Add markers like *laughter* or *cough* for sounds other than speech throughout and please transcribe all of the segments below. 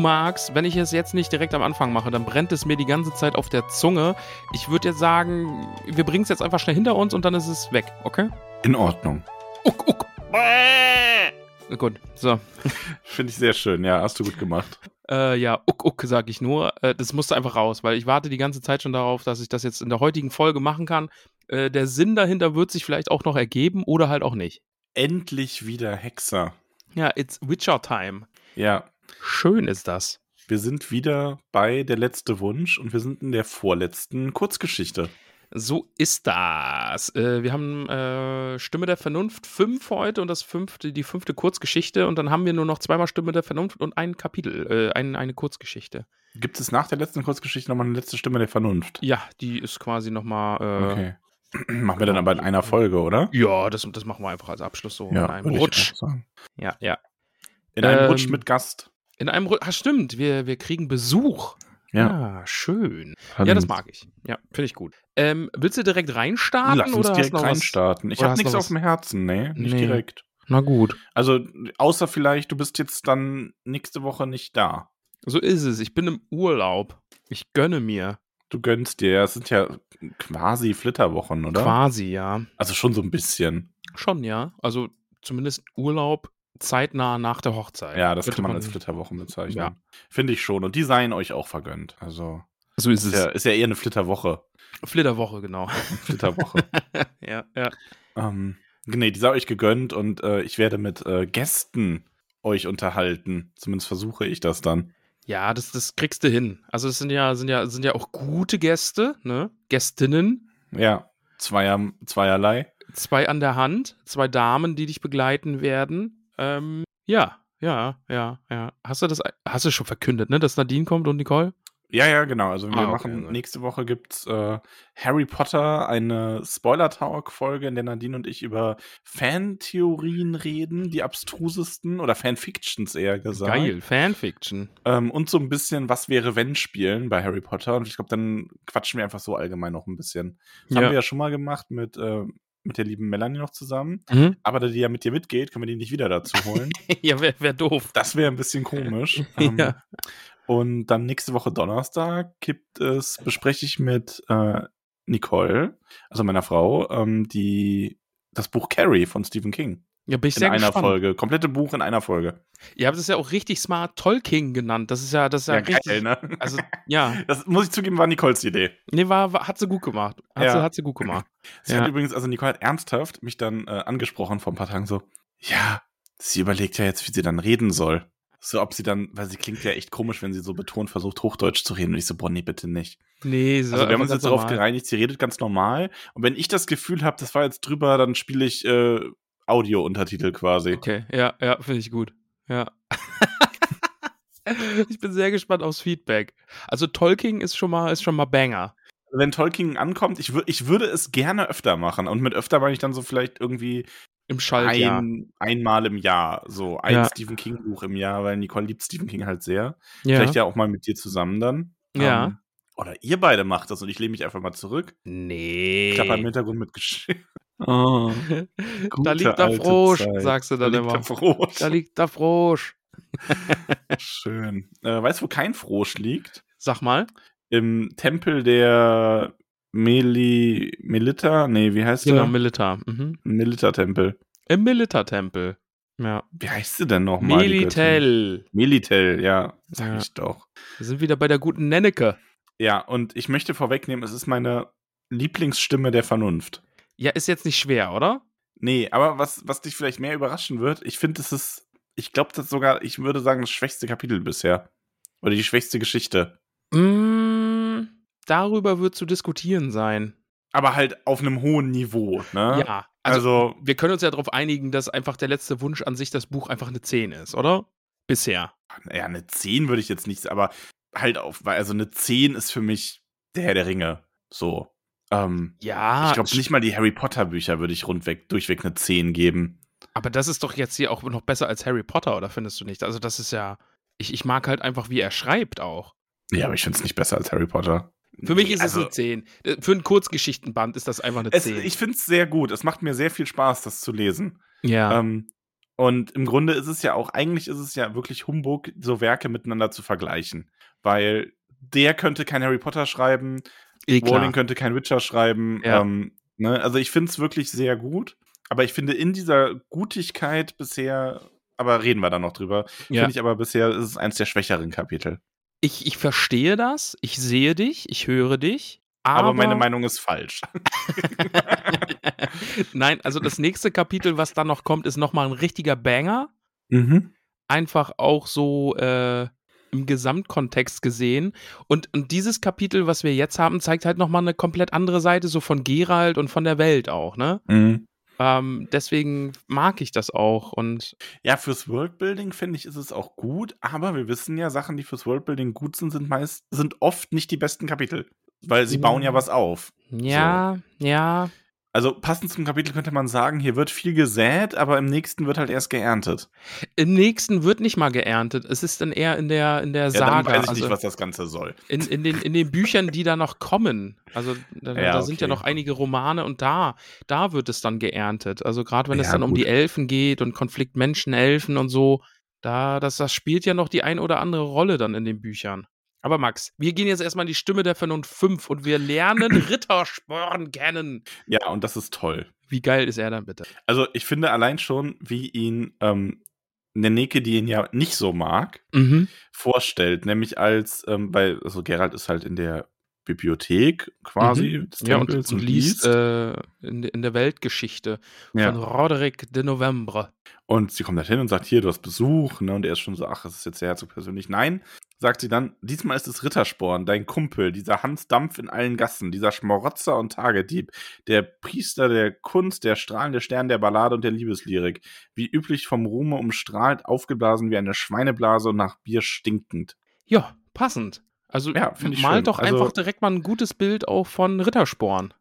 magst, wenn ich es jetzt nicht direkt am Anfang mache, dann brennt es mir die ganze Zeit auf der Zunge. Ich würde jetzt sagen, wir bringen es jetzt einfach schnell hinter uns und dann ist es weg, okay? In Ordnung. Uck, uck. Bäh. Gut, so. *laughs* Finde ich sehr schön. Ja, hast du gut gemacht. Äh, ja, uck, uck, sag ich nur. Äh, das musste einfach raus, weil ich warte die ganze Zeit schon darauf, dass ich das jetzt in der heutigen Folge machen kann. Äh, der Sinn dahinter wird sich vielleicht auch noch ergeben oder halt auch nicht. Endlich wieder Hexer. Ja, it's Witcher Time. Ja, Schön ist das. wir sind wieder bei Der letzte Wunsch und wir sind in der vorletzten Kurzgeschichte. So ist das. Äh, wir haben äh, Stimme der Vernunft 5 heute und das fünfte, die fünfte Kurzgeschichte und dann haben wir nur noch zweimal Stimme der Vernunft und ein Kapitel, äh, ein, eine Kurzgeschichte. Gibt es nach der letzten Kurzgeschichte nochmal eine letzte Stimme der Vernunft? Ja, die ist quasi nochmal. Äh, Okay. *clears throat* Machen wir dann aber in einer Folge, oder? Ja, das, das machen wir einfach als Abschluss so in einem Rutsch. Ja, ja. In einem Ähm, Rutsch mit Gast. In einem Rutsch. Ah, stimmt, wir, wir kriegen Besuch. Ja. Ah, schön. Ja, Allerdings. das mag ich. Ja, finde ich gut. Ähm, willst du direkt reinstarten? Lass uns oder direkt reinstarten. Ich habe nichts auf dem Herzen, nee, nicht Nee. direkt. Na gut. Also, außer vielleicht, du bist jetzt dann nächste Woche nicht da. So ist es. Ich bin im Urlaub. Ich gönne mir. Du gönnst dir, ja, es sind ja quasi Flitterwochen, oder? Quasi, ja. Also schon so ein bisschen. Schon, ja. Also zumindest Urlaub zeitnah nach der Hochzeit. Ja, das Könnte kann man als Flitterwochen bezeichnen. Ja. Finde ich schon. Und die seien euch auch vergönnt. Also, So ist ist es. ja, ist ja eher eine Flitterwoche. Flitterwoche, genau. *laughs* Flitterwoche. *laughs* ja, ja. ähm, nee, die sei euch gegönnt und äh, ich werde mit äh, Gästen euch unterhalten. Zumindest versuche ich das dann. Ja, das, das kriegst du hin. Also es sind ja, sind ja, sind ja auch gute Gäste, ne? Gästinnen. Ja, zweier, zweierlei. Zwei an der Hand, zwei Damen, die dich begleiten werden. Ähm, ja, ja, ja, ja. Hast du das, hast du schon verkündet, ne, dass Nadine kommt und Nicole? Ja, ja, genau. Also wir Ah, okay, machen nächste Woche gibt's äh, Harry Potter, eine Spoiler-Talk-Folge, in der Nadine und ich über Fantheorien reden, die abstrusesten oder Fanfictions eher gesagt. Geil, Fanfiction. Ähm, und so ein bisschen Was wäre wenn spielen bei Harry Potter. Und ich glaube, dann quatschen wir einfach so allgemein noch ein bisschen. Das Ja. haben wir ja schon mal gemacht mit, äh, mit der lieben Melanie noch zusammen. Mhm. Aber da die ja mit dir mitgeht, können wir die nicht wieder dazu holen. *laughs* ja, wäre wär doof. Das wäre ein bisschen komisch. *laughs* Ähm, Ja. Und dann nächste Woche Donnerstag gibt es, bespreche ich mit äh, Nicole, also meiner Frau, ähm, die das Buch Carrie von Stephen King. Ja, bin ich In sehr einer gespannt. Folge. Komplette Buch in einer Folge. Ihr habt es ja auch richtig smart Tolkien genannt. Das ist ja, das ist ja, richtig. ne? Also, ja. *laughs* Das muss ich zugeben, war Nicoles Idee. Nee, war, war, hat sie gut gemacht. Hat, Ja. sie, hat sie gut gemacht. *laughs* Sie Ja. hat übrigens, also Nicole hat ernsthaft mich dann äh, angesprochen vor ein paar Tagen so, ja, sie überlegt ja jetzt, wie sie dann reden soll. So, ob sie dann, weil sie klingt ja echt komisch, wenn sie so betont versucht, Hochdeutsch zu reden. Und ich so, boah, nee, bitte nicht. Nee, so Also wir haben uns jetzt darauf gereinigt, sie redet ganz normal. Und wenn ich das Gefühl habe, das war jetzt drüber, dann spiele ich äh, Audio-Untertitel quasi. Okay, ja, ja, finde ich gut. Ja. *laughs* ich bin sehr gespannt aufs Feedback. Also Tolkien ist schon mal, ist schon mal Banger. Wenn Tolkien ankommt, ich, ich würde es gerne öfter machen. Und mit öfter meine ich dann so vielleicht irgendwie Im Schaltjahr. ein, einmal im Jahr. So ein Ja. Stephen King-Buch im Jahr, weil Nicole liebt Stephen King halt sehr. Ja. Vielleicht ja auch mal mit dir zusammen dann. Ja. Ähm, oder ihr beide macht das und ich lehne mich einfach mal zurück. Nee. Klapper im Hintergrund mit Geschirr. *laughs* Oh, *laughs* da liegt der Frosch, Zeit. sagst du da dann liegt immer. der Frosch. Da liegt der Frosch. *laughs* Schön. Äh, weißt du, wo kein Frosch liegt? Sag mal. Im Tempel der Meli Melita? Nee, wie heißt Genau, der? Militar. Mhm. Melita-Tempel. Im Militar-Tempel. Ja. Wie heißt sie denn nochmal? Melitel. Melitel, ja. Sag Ja. ich doch. Wir sind wieder bei der guten Nenneke. Ja, und ich möchte vorwegnehmen, es ist meine Lieblingsstimme der Vernunft. Ja, ist jetzt nicht schwer, oder? Nee, aber was, was dich vielleicht mehr überraschen wird, ich finde, es ist, ich glaube, das ist sogar, ich würde sagen, das schwächste Kapitel bisher. Oder die schwächste Geschichte. Mm, darüber wird zu diskutieren sein. Aber halt auf einem hohen Niveau, ne? Ja, Also, also, wir können uns ja darauf einigen, dass einfach der letzte Wunsch an sich das Buch einfach eine 10 ist, oder? Bisher. ja, eine 10 würde ich jetzt nicht, aber halt auf, weil also eine 10 ist für mich der Herr der Ringe. So. Ähm, Ja, ich glaube nicht mal die Harry Potter Bücher würde ich rundweg, durchweg eine 10 geben. aber das ist doch jetzt hier auch noch besser als Harry Potter, oder findest du nicht? Also, das ist ja. Ich, ich mag halt einfach, wie er schreibt auch. Ja, aber ich finde es nicht besser als Harry Potter. Für mich ist also, es eine 10. Äh, Für einen Kurzgeschichtenband ist das einfach eine es, 10. Ich finde es sehr gut. Es macht mir sehr viel Spaß, das zu lesen. ja. Ähm, und im Grunde ist es ja auch, eigentlich ist es ja wirklich Humbug, so Werke miteinander zu vergleichen. Weil der könnte kein Harry Potter schreiben, eh. Rowling könnte kein Witcher schreiben. Ja. Ähm, ne? Also ich finde es wirklich sehr gut. Aber ich finde in dieser Gutigkeit bisher, aber reden wir da noch drüber, Ja. finde ich aber bisher ist es eins der schwächeren Kapitel. Ich, ich verstehe das, ich sehe dich, ich höre dich. Aber, Aber, meine Meinung ist falsch. *laughs* *laughs* Nein, also das nächste Kapitel, was dann noch kommt, ist nochmal ein richtiger Banger. mhm. Einfach auch so äh, im Gesamtkontext gesehen. Und, und dieses Kapitel, was wir jetzt haben, zeigt halt nochmal eine komplett andere Seite, so von Gerald und von der Welt auch, ne? Mhm. Ähm, deswegen mag ich das auch. Und Ja, fürs Worldbuilding finde ich, ist es auch gut, aber wir wissen ja, Sachen, die fürs Worldbuilding gut sind, sind meist, sind oft nicht die besten Kapitel. Weil sie Mhm. bauen ja was auf. ja, ja. Also passend zum Kapitel könnte man sagen, hier wird viel gesät, aber im nächsten wird halt erst geerntet. Im nächsten wird nicht mal geerntet. Es ist dann eher in der, in der Ja, Saga. dann weiß ich also nicht, was das Ganze soll. in, in, den, in den Büchern, die da noch kommen. Also da, Ja, da sind ja okay. noch einige Romane und da, da wird es dann geerntet. Also gerade wenn es Ja, dann um gut. die Elfen geht und Konflikt Menschen, Elfen und so, da, das, das spielt ja noch die ein oder andere Rolle dann in den Büchern. Aber Max, wir gehen jetzt erstmal in die Stimme der Vernunft 5 und wir lernen *clears throat* Rittersporn kennen. Ja, und das ist toll. Wie geil ist er dann bitte? Also ich finde allein schon, wie ihn ähm, Neneke, die ihn ja nicht so mag, Mhm. vorstellt, nämlich als, ähm, weil, also Gerald ist halt in der Bibliothek quasi des Ja, und, und liest äh, in, in der Weltgeschichte Ja. von Roderick de Novembre. Und sie kommt halt hin und sagt, hier, du hast Besuch, ne? Und er ist schon so, ach, das ist jetzt der Herzog persönlich. Nein, sagt sie dann, diesmal ist es Rittersporn, dein Kumpel, dieser Hans Dampf in allen Gassen, dieser Schmarotzer und Tagedieb, der Priester der Kunst, der strahlende Stern der Ballade und der Liebeslyrik, wie üblich vom Ruhme umstrahlt, aufgeblasen wie eine Schweineblase und nach Bier stinkend. Ja, passend. Also Ja, mal schön. doch Also- einfach direkt mal ein gutes Bild auch von Rittersporn.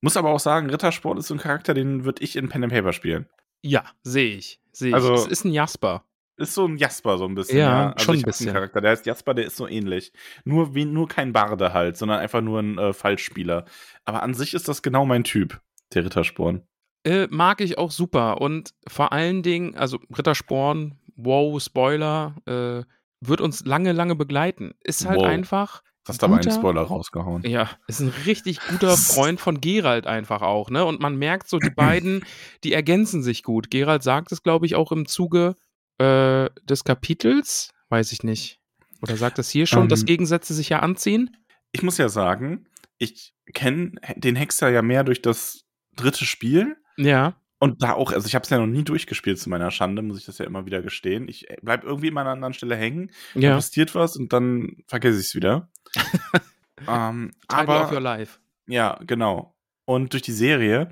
Muss aber auch sagen, Rittersporn ist so ein Charakter, den würde ich in Pen and Paper spielen. Ja, sehe ich. Sehe ich. Also- es ist ein Jasper. Ist so ein Jasper so ein bisschen. Ja, Also schon ein bisschen. Charakter, der heißt Jasper, der ist so ähnlich. Nur, wie, nur kein Barde halt, sondern einfach nur ein äh, Falschspieler. Aber an sich ist das genau mein Typ, der Rittersporn. Äh, mag ich auch super. Und vor allen Dingen, also Rittersporn, wow, Spoiler, äh, wird uns lange, lange begleiten. Ist halt Wow. einfach. Hast aber einen Spoiler rausgehauen. Ja, ist ein richtig guter *laughs* Freund von Gerald einfach auch, ne? Und man merkt so, die beiden, die ergänzen sich gut. Gerald sagt es, glaube ich, auch im Zuge äh, des Kapitels. Weiß ich nicht. Oder sagt es hier schon, Ähm, dass Gegensätze sich ja anziehen? Ich muss ja sagen, ich kenne den Hexer ja mehr durch das dritte Spiel. Ja. Und da auch, also ich habe es ja noch nie durchgespielt zu meiner Schande, muss ich das ja immer wieder gestehen. Ich bleib irgendwie immer an einer anderen Stelle hängen, Ja. passiert was und dann vergesse ich es wieder. *laughs* ähm, Title of your aber life. ja, genau. Und durch die Serie.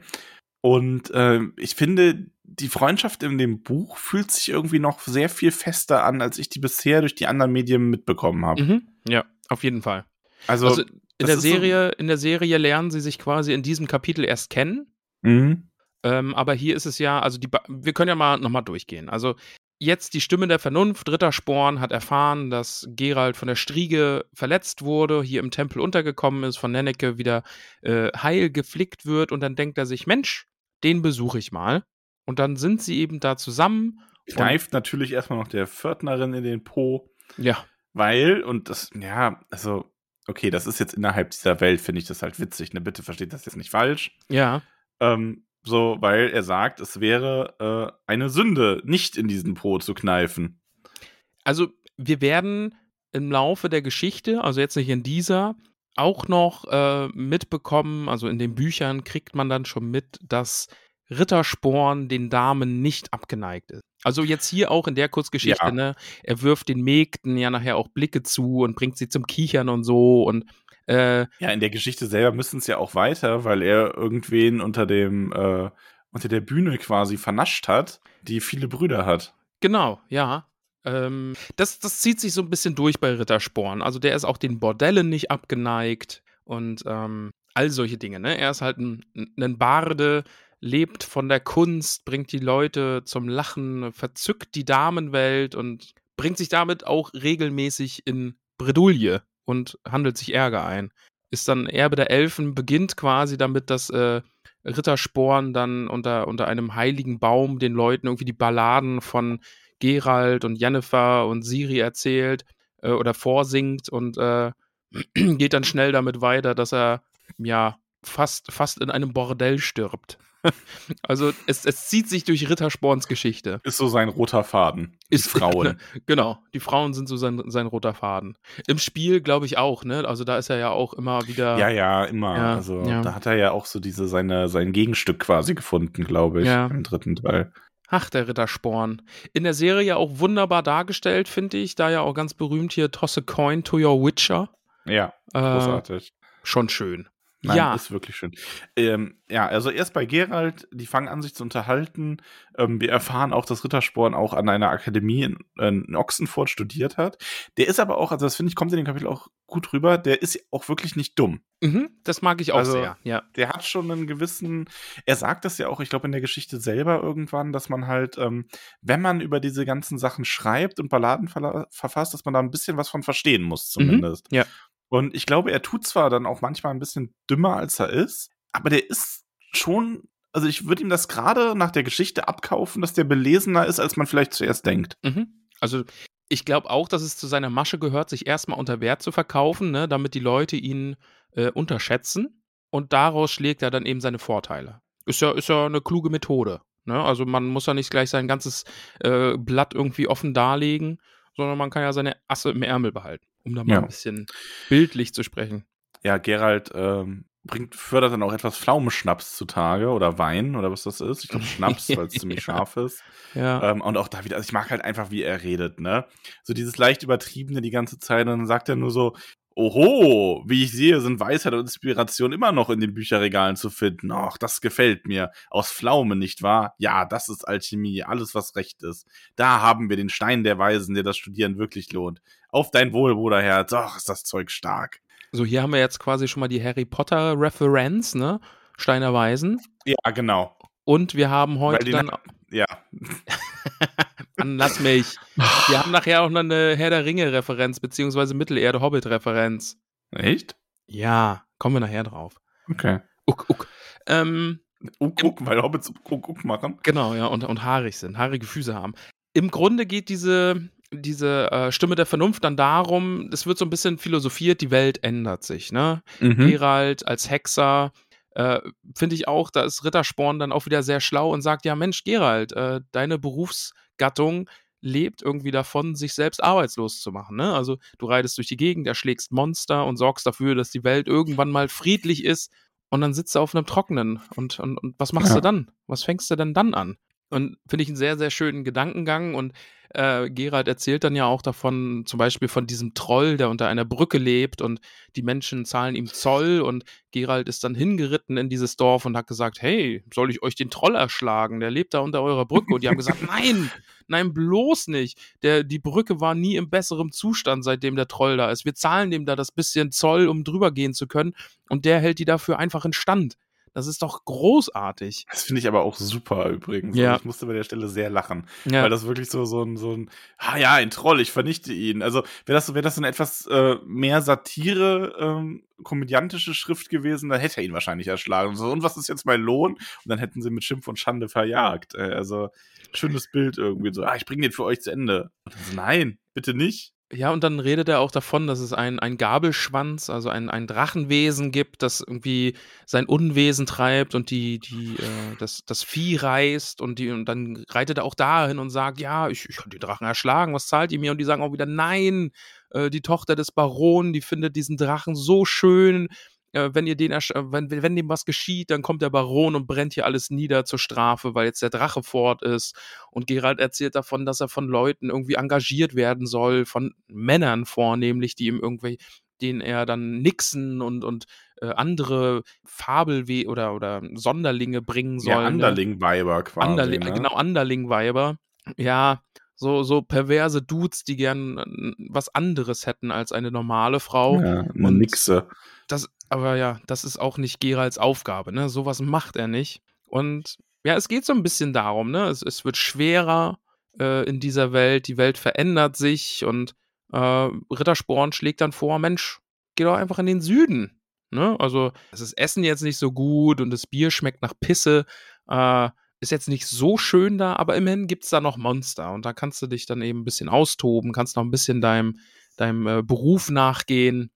Und ähm, ich finde, die Freundschaft in dem Buch fühlt sich irgendwie noch sehr viel fester an, als ich die bisher durch die anderen Medien mitbekommen habe. Mhm. Ja, auf jeden Fall. Also, Also in der ist so- Serie, in der Serie lernen sie sich quasi in diesem Kapitel erst kennen. mhm. Ähm, aber hier ist es ja, also die, ba- wir können ja mal nochmal durchgehen. Also jetzt die Stimme der Vernunft. Dritter Sporn hat erfahren, dass Gerald von der Striege verletzt wurde, hier im Tempel untergekommen ist, von Nenneke wieder äh, heil geflickt wird und dann denkt er sich, Mensch, den besuche ich mal. Und dann sind sie eben da zusammen. kneift natürlich erstmal noch der Pförtnerin in den Po. Ja, Weil, und das, ja, also, okay, das ist jetzt innerhalb dieser Welt, finde ich das halt witzig, ne? Bitte versteht das jetzt nicht falsch. ja, Ähm, so, weil er sagt, es wäre äh, eine Sünde, nicht in diesen Po zu kneifen. Also wir werden im Laufe der Geschichte, also jetzt nicht in dieser, auch noch äh, mitbekommen, also in den Büchern kriegt man dann schon mit, dass Rittersporn den Damen nicht abgeneigt ist. Also jetzt hier auch in der Kurzgeschichte, Ja. ne, er wirft den Mägden ja nachher auch Blicke zu und bringt sie zum Kichern und so und äh, Ja, in der Geschichte selber müssen es ja auch weiter, weil er irgendwen unter dem, äh, unter der Bühne quasi vernascht hat, die viele Brüder hat. Genau, ja. Ähm, das, das zieht sich so ein bisschen durch bei Rittersporn. Also der ist auch den Bordellen nicht abgeneigt und ähm, all solche Dinge. Ne? Er ist halt ein, ein Barde, lebt von der Kunst, bringt die Leute zum Lachen, verzückt die Damenwelt und bringt sich damit auch regelmäßig in Bredouille und handelt sich Ärger ein. Ist dann Erbe der Elfen, beginnt quasi damit, dass äh, Rittersporn dann unter, unter einem heiligen Baum den Leuten irgendwie die Balladen von Gerald und Jennifer und Siri erzählt äh, oder vorsingt und äh, *clears throat* geht dann schnell damit weiter, dass er ja fast, fast in einem Bordell stirbt. *laughs* also es, es zieht sich durch Rittersporns Geschichte. Ist so sein roter Faden. Ist Frauen. *laughs* Genau, die Frauen sind so sein, sein roter Faden. Im Spiel glaube ich auch, ne? Also da ist er ja auch immer wieder. Ja, ja, immer. Ja, also ja. da hat er ja auch so diese seine sein Gegenstück quasi gefunden, glaube ich, Ja. im dritten Teil. Ach, der Rittersporn. In der Serie ja auch wunderbar dargestellt, finde ich. Da ja auch ganz berühmt hier Toss a Coin to Your Witcher. Ja, Äh, großartig. schon schön. Nein, ja, ist wirklich schön. Ähm, ja, also erst bei Gerald, die fangen an, sich zu unterhalten. Ähm, wir erfahren auch, dass Rittersporn auch an einer Akademie in, in Ochsenfurt studiert hat. Der ist aber auch, also das finde ich, kommt in dem Kapitel auch gut rüber, der ist auch wirklich nicht dumm. mhm, das mag ich auch Also- sehr. Ja. Der hat schon einen gewissen, er sagt das ja auch, ich glaube, in der Geschichte selber irgendwann, dass man halt, ähm, wenn man über diese ganzen Sachen schreibt und Balladen verfasst, dass man da ein bisschen was von verstehen muss, zumindest. ja. Und ich glaube, er tut zwar dann auch manchmal ein bisschen dümmer, als er ist, aber der ist schon, also ich würde ihm das gerade nach der Geschichte abkaufen, dass der belesener ist, als man vielleicht zuerst denkt. Mhm. Also ich glaube auch, dass es zu seiner Masche gehört, sich erstmal unter Wert zu verkaufen, ne, damit die Leute ihn äh, unterschätzen. Und daraus schlägt er dann eben seine Vorteile. Ist ja, ist ja eine kluge Methode. Ne? Also man muss ja nicht gleich sein ganzes äh, Blatt irgendwie offen darlegen, sondern man kann ja seine Asse im Ärmel behalten, um da mal Ja. ein bisschen bildlich zu sprechen. Ja, Gerald ähm, bringt, fördert dann auch etwas Pflaumenschnaps zutage oder Wein oder was das ist. Ich glaube Schnaps, weil es *laughs* ziemlich scharf ist. Ja. Ähm, und auch da wieder, also ich mag halt einfach, wie er redet, ne? So dieses leicht übertriebene die ganze Zeit und dann sagt er nur so, Oho, wie ich sehe, sind Weisheit und Inspiration immer noch in den Bücherregalen zu finden. Ach, das gefällt mir. Aus Pflaumen, nicht wahr? Ja, das ist Alchemie, alles was recht ist. Da haben wir den Stein der Weisen, der das Studieren wirklich lohnt. Auf dein Wohl, Bruderherz. Ach, ist das Zeug stark. So, hier haben wir jetzt quasi schon mal die Harry Potter-Referenz, ne? Steiner Weisen. Ja, genau. Und wir haben heute dann. Ja. *laughs* Mann, lass mich. Wir haben nachher auch noch eine Herr der Ringe-Referenz, beziehungsweise Mittelerde-Hobbit-Referenz. Echt? Ja, kommen wir nachher drauf. Okay. Uck, uck. Ähm, Uck, uck, weil Hobbits uck, uck machen. genau, ja, und, und haarig sind, haarige Füße haben. Im Grunde geht diese, diese äh, Stimme der Vernunft dann darum, es wird so ein bisschen philosophiert, die Welt ändert sich, ne? Mhm. Gerald als Hexer, äh, finde ich auch, da ist Rittersporn dann auch wieder sehr schlau und sagt, ja Mensch, Gerald, äh, deine Berufsgattung lebt irgendwie davon, sich selbst arbeitslos zu machen. Ne? Also du reitest durch die Gegend, erschlägst Monster und sorgst dafür, dass die Welt irgendwann mal friedlich ist und dann sitzt du auf einem Trockenen. Und, und, und was machst Ja. du dann? Was fängst du denn dann an? Und finde ich einen sehr, sehr schönen Gedankengang. Und äh, Gerald erzählt dann ja auch davon, zum Beispiel von diesem Troll, der unter einer Brücke lebt und die Menschen zahlen ihm Zoll und Gerald ist dann hingeritten in dieses Dorf und hat gesagt, hey, soll ich euch den Troll erschlagen? Der lebt da unter eurer Brücke. Und die haben gesagt, *laughs* nein, nein, bloß nicht. Der, die Brücke war nie im besseren Zustand, seitdem der Troll da ist. Wir zahlen dem da das bisschen Zoll, um drüber gehen zu können. Und der hält die dafür einfach in Stand. Das ist doch großartig. Das finde ich aber auch super übrigens. Ja. Also ich musste bei der Stelle sehr lachen. Ja. Weil das wirklich so, so ein, so ein, ah ja, ein Troll, ich vernichte ihn. Also wäre das, so- wäre das so eine etwas äh, mehr Satire, ähm, komödiantische Schrift gewesen, dann hätte er ihn wahrscheinlich erschlagen. Und, so, und was ist jetzt mein Lohn? Und dann hätten sie mit Schimpf und Schande verjagt. Äh, also schönes Bild irgendwie. So, ah, ich bringe den für euch zu Ende. Und dann so, nein, bitte nicht. Ja, und dann redet er auch davon, dass es ein, ein Gabelschwanz, also ein, ein Drachenwesen gibt, das irgendwie sein Unwesen treibt und die, die, äh, das, das Vieh reißt und, die, und dann reitet er auch dahin und sagt, ja, ich, ich kann die Drachen erschlagen, was zahlt ihr mir? Und die sagen auch wieder, nein, äh, die Tochter des Baron, die findet diesen Drachen so schön, äh, wenn ihr den, ersch- äh, wenn, wenn dem was geschieht, dann kommt der Baron und brennt hier alles nieder zur Strafe, weil jetzt der Drache fort ist. Und Geralt erzählt davon, dass er von Leuten irgendwie engagiert werden soll, von Männern vornehmlich, die ihm irgendwie, denen er dann Nixen und, und äh, andere Fabelwe oder, oder Sonderlinge bringen soll. Ja, ne? Underling-Weiber quasi. Underling, ne? genau, Underling-Weiber. Ja, so, so perverse Dudes, die gern äh, was anderes hätten als eine normale Frau. Ja, eine Und- Nixe. Das, aber ja, das ist auch nicht Geralds Aufgabe, ne? Sowas macht er nicht. Und ja, es geht so ein bisschen darum, ne? Es, es wird schwerer äh, in dieser Welt, die Welt verändert sich und äh, Rittersporn schlägt dann vor, Mensch, geh doch einfach in den Süden. Ne? Also, es ist Essen jetzt nicht so gut und das Bier schmeckt nach Pisse. Äh, ist jetzt nicht so schön da, aber immerhin gibt es da noch Monster und da kannst du dich dann eben ein bisschen austoben, kannst noch ein bisschen deinem, deinem äh, Beruf nachgehen.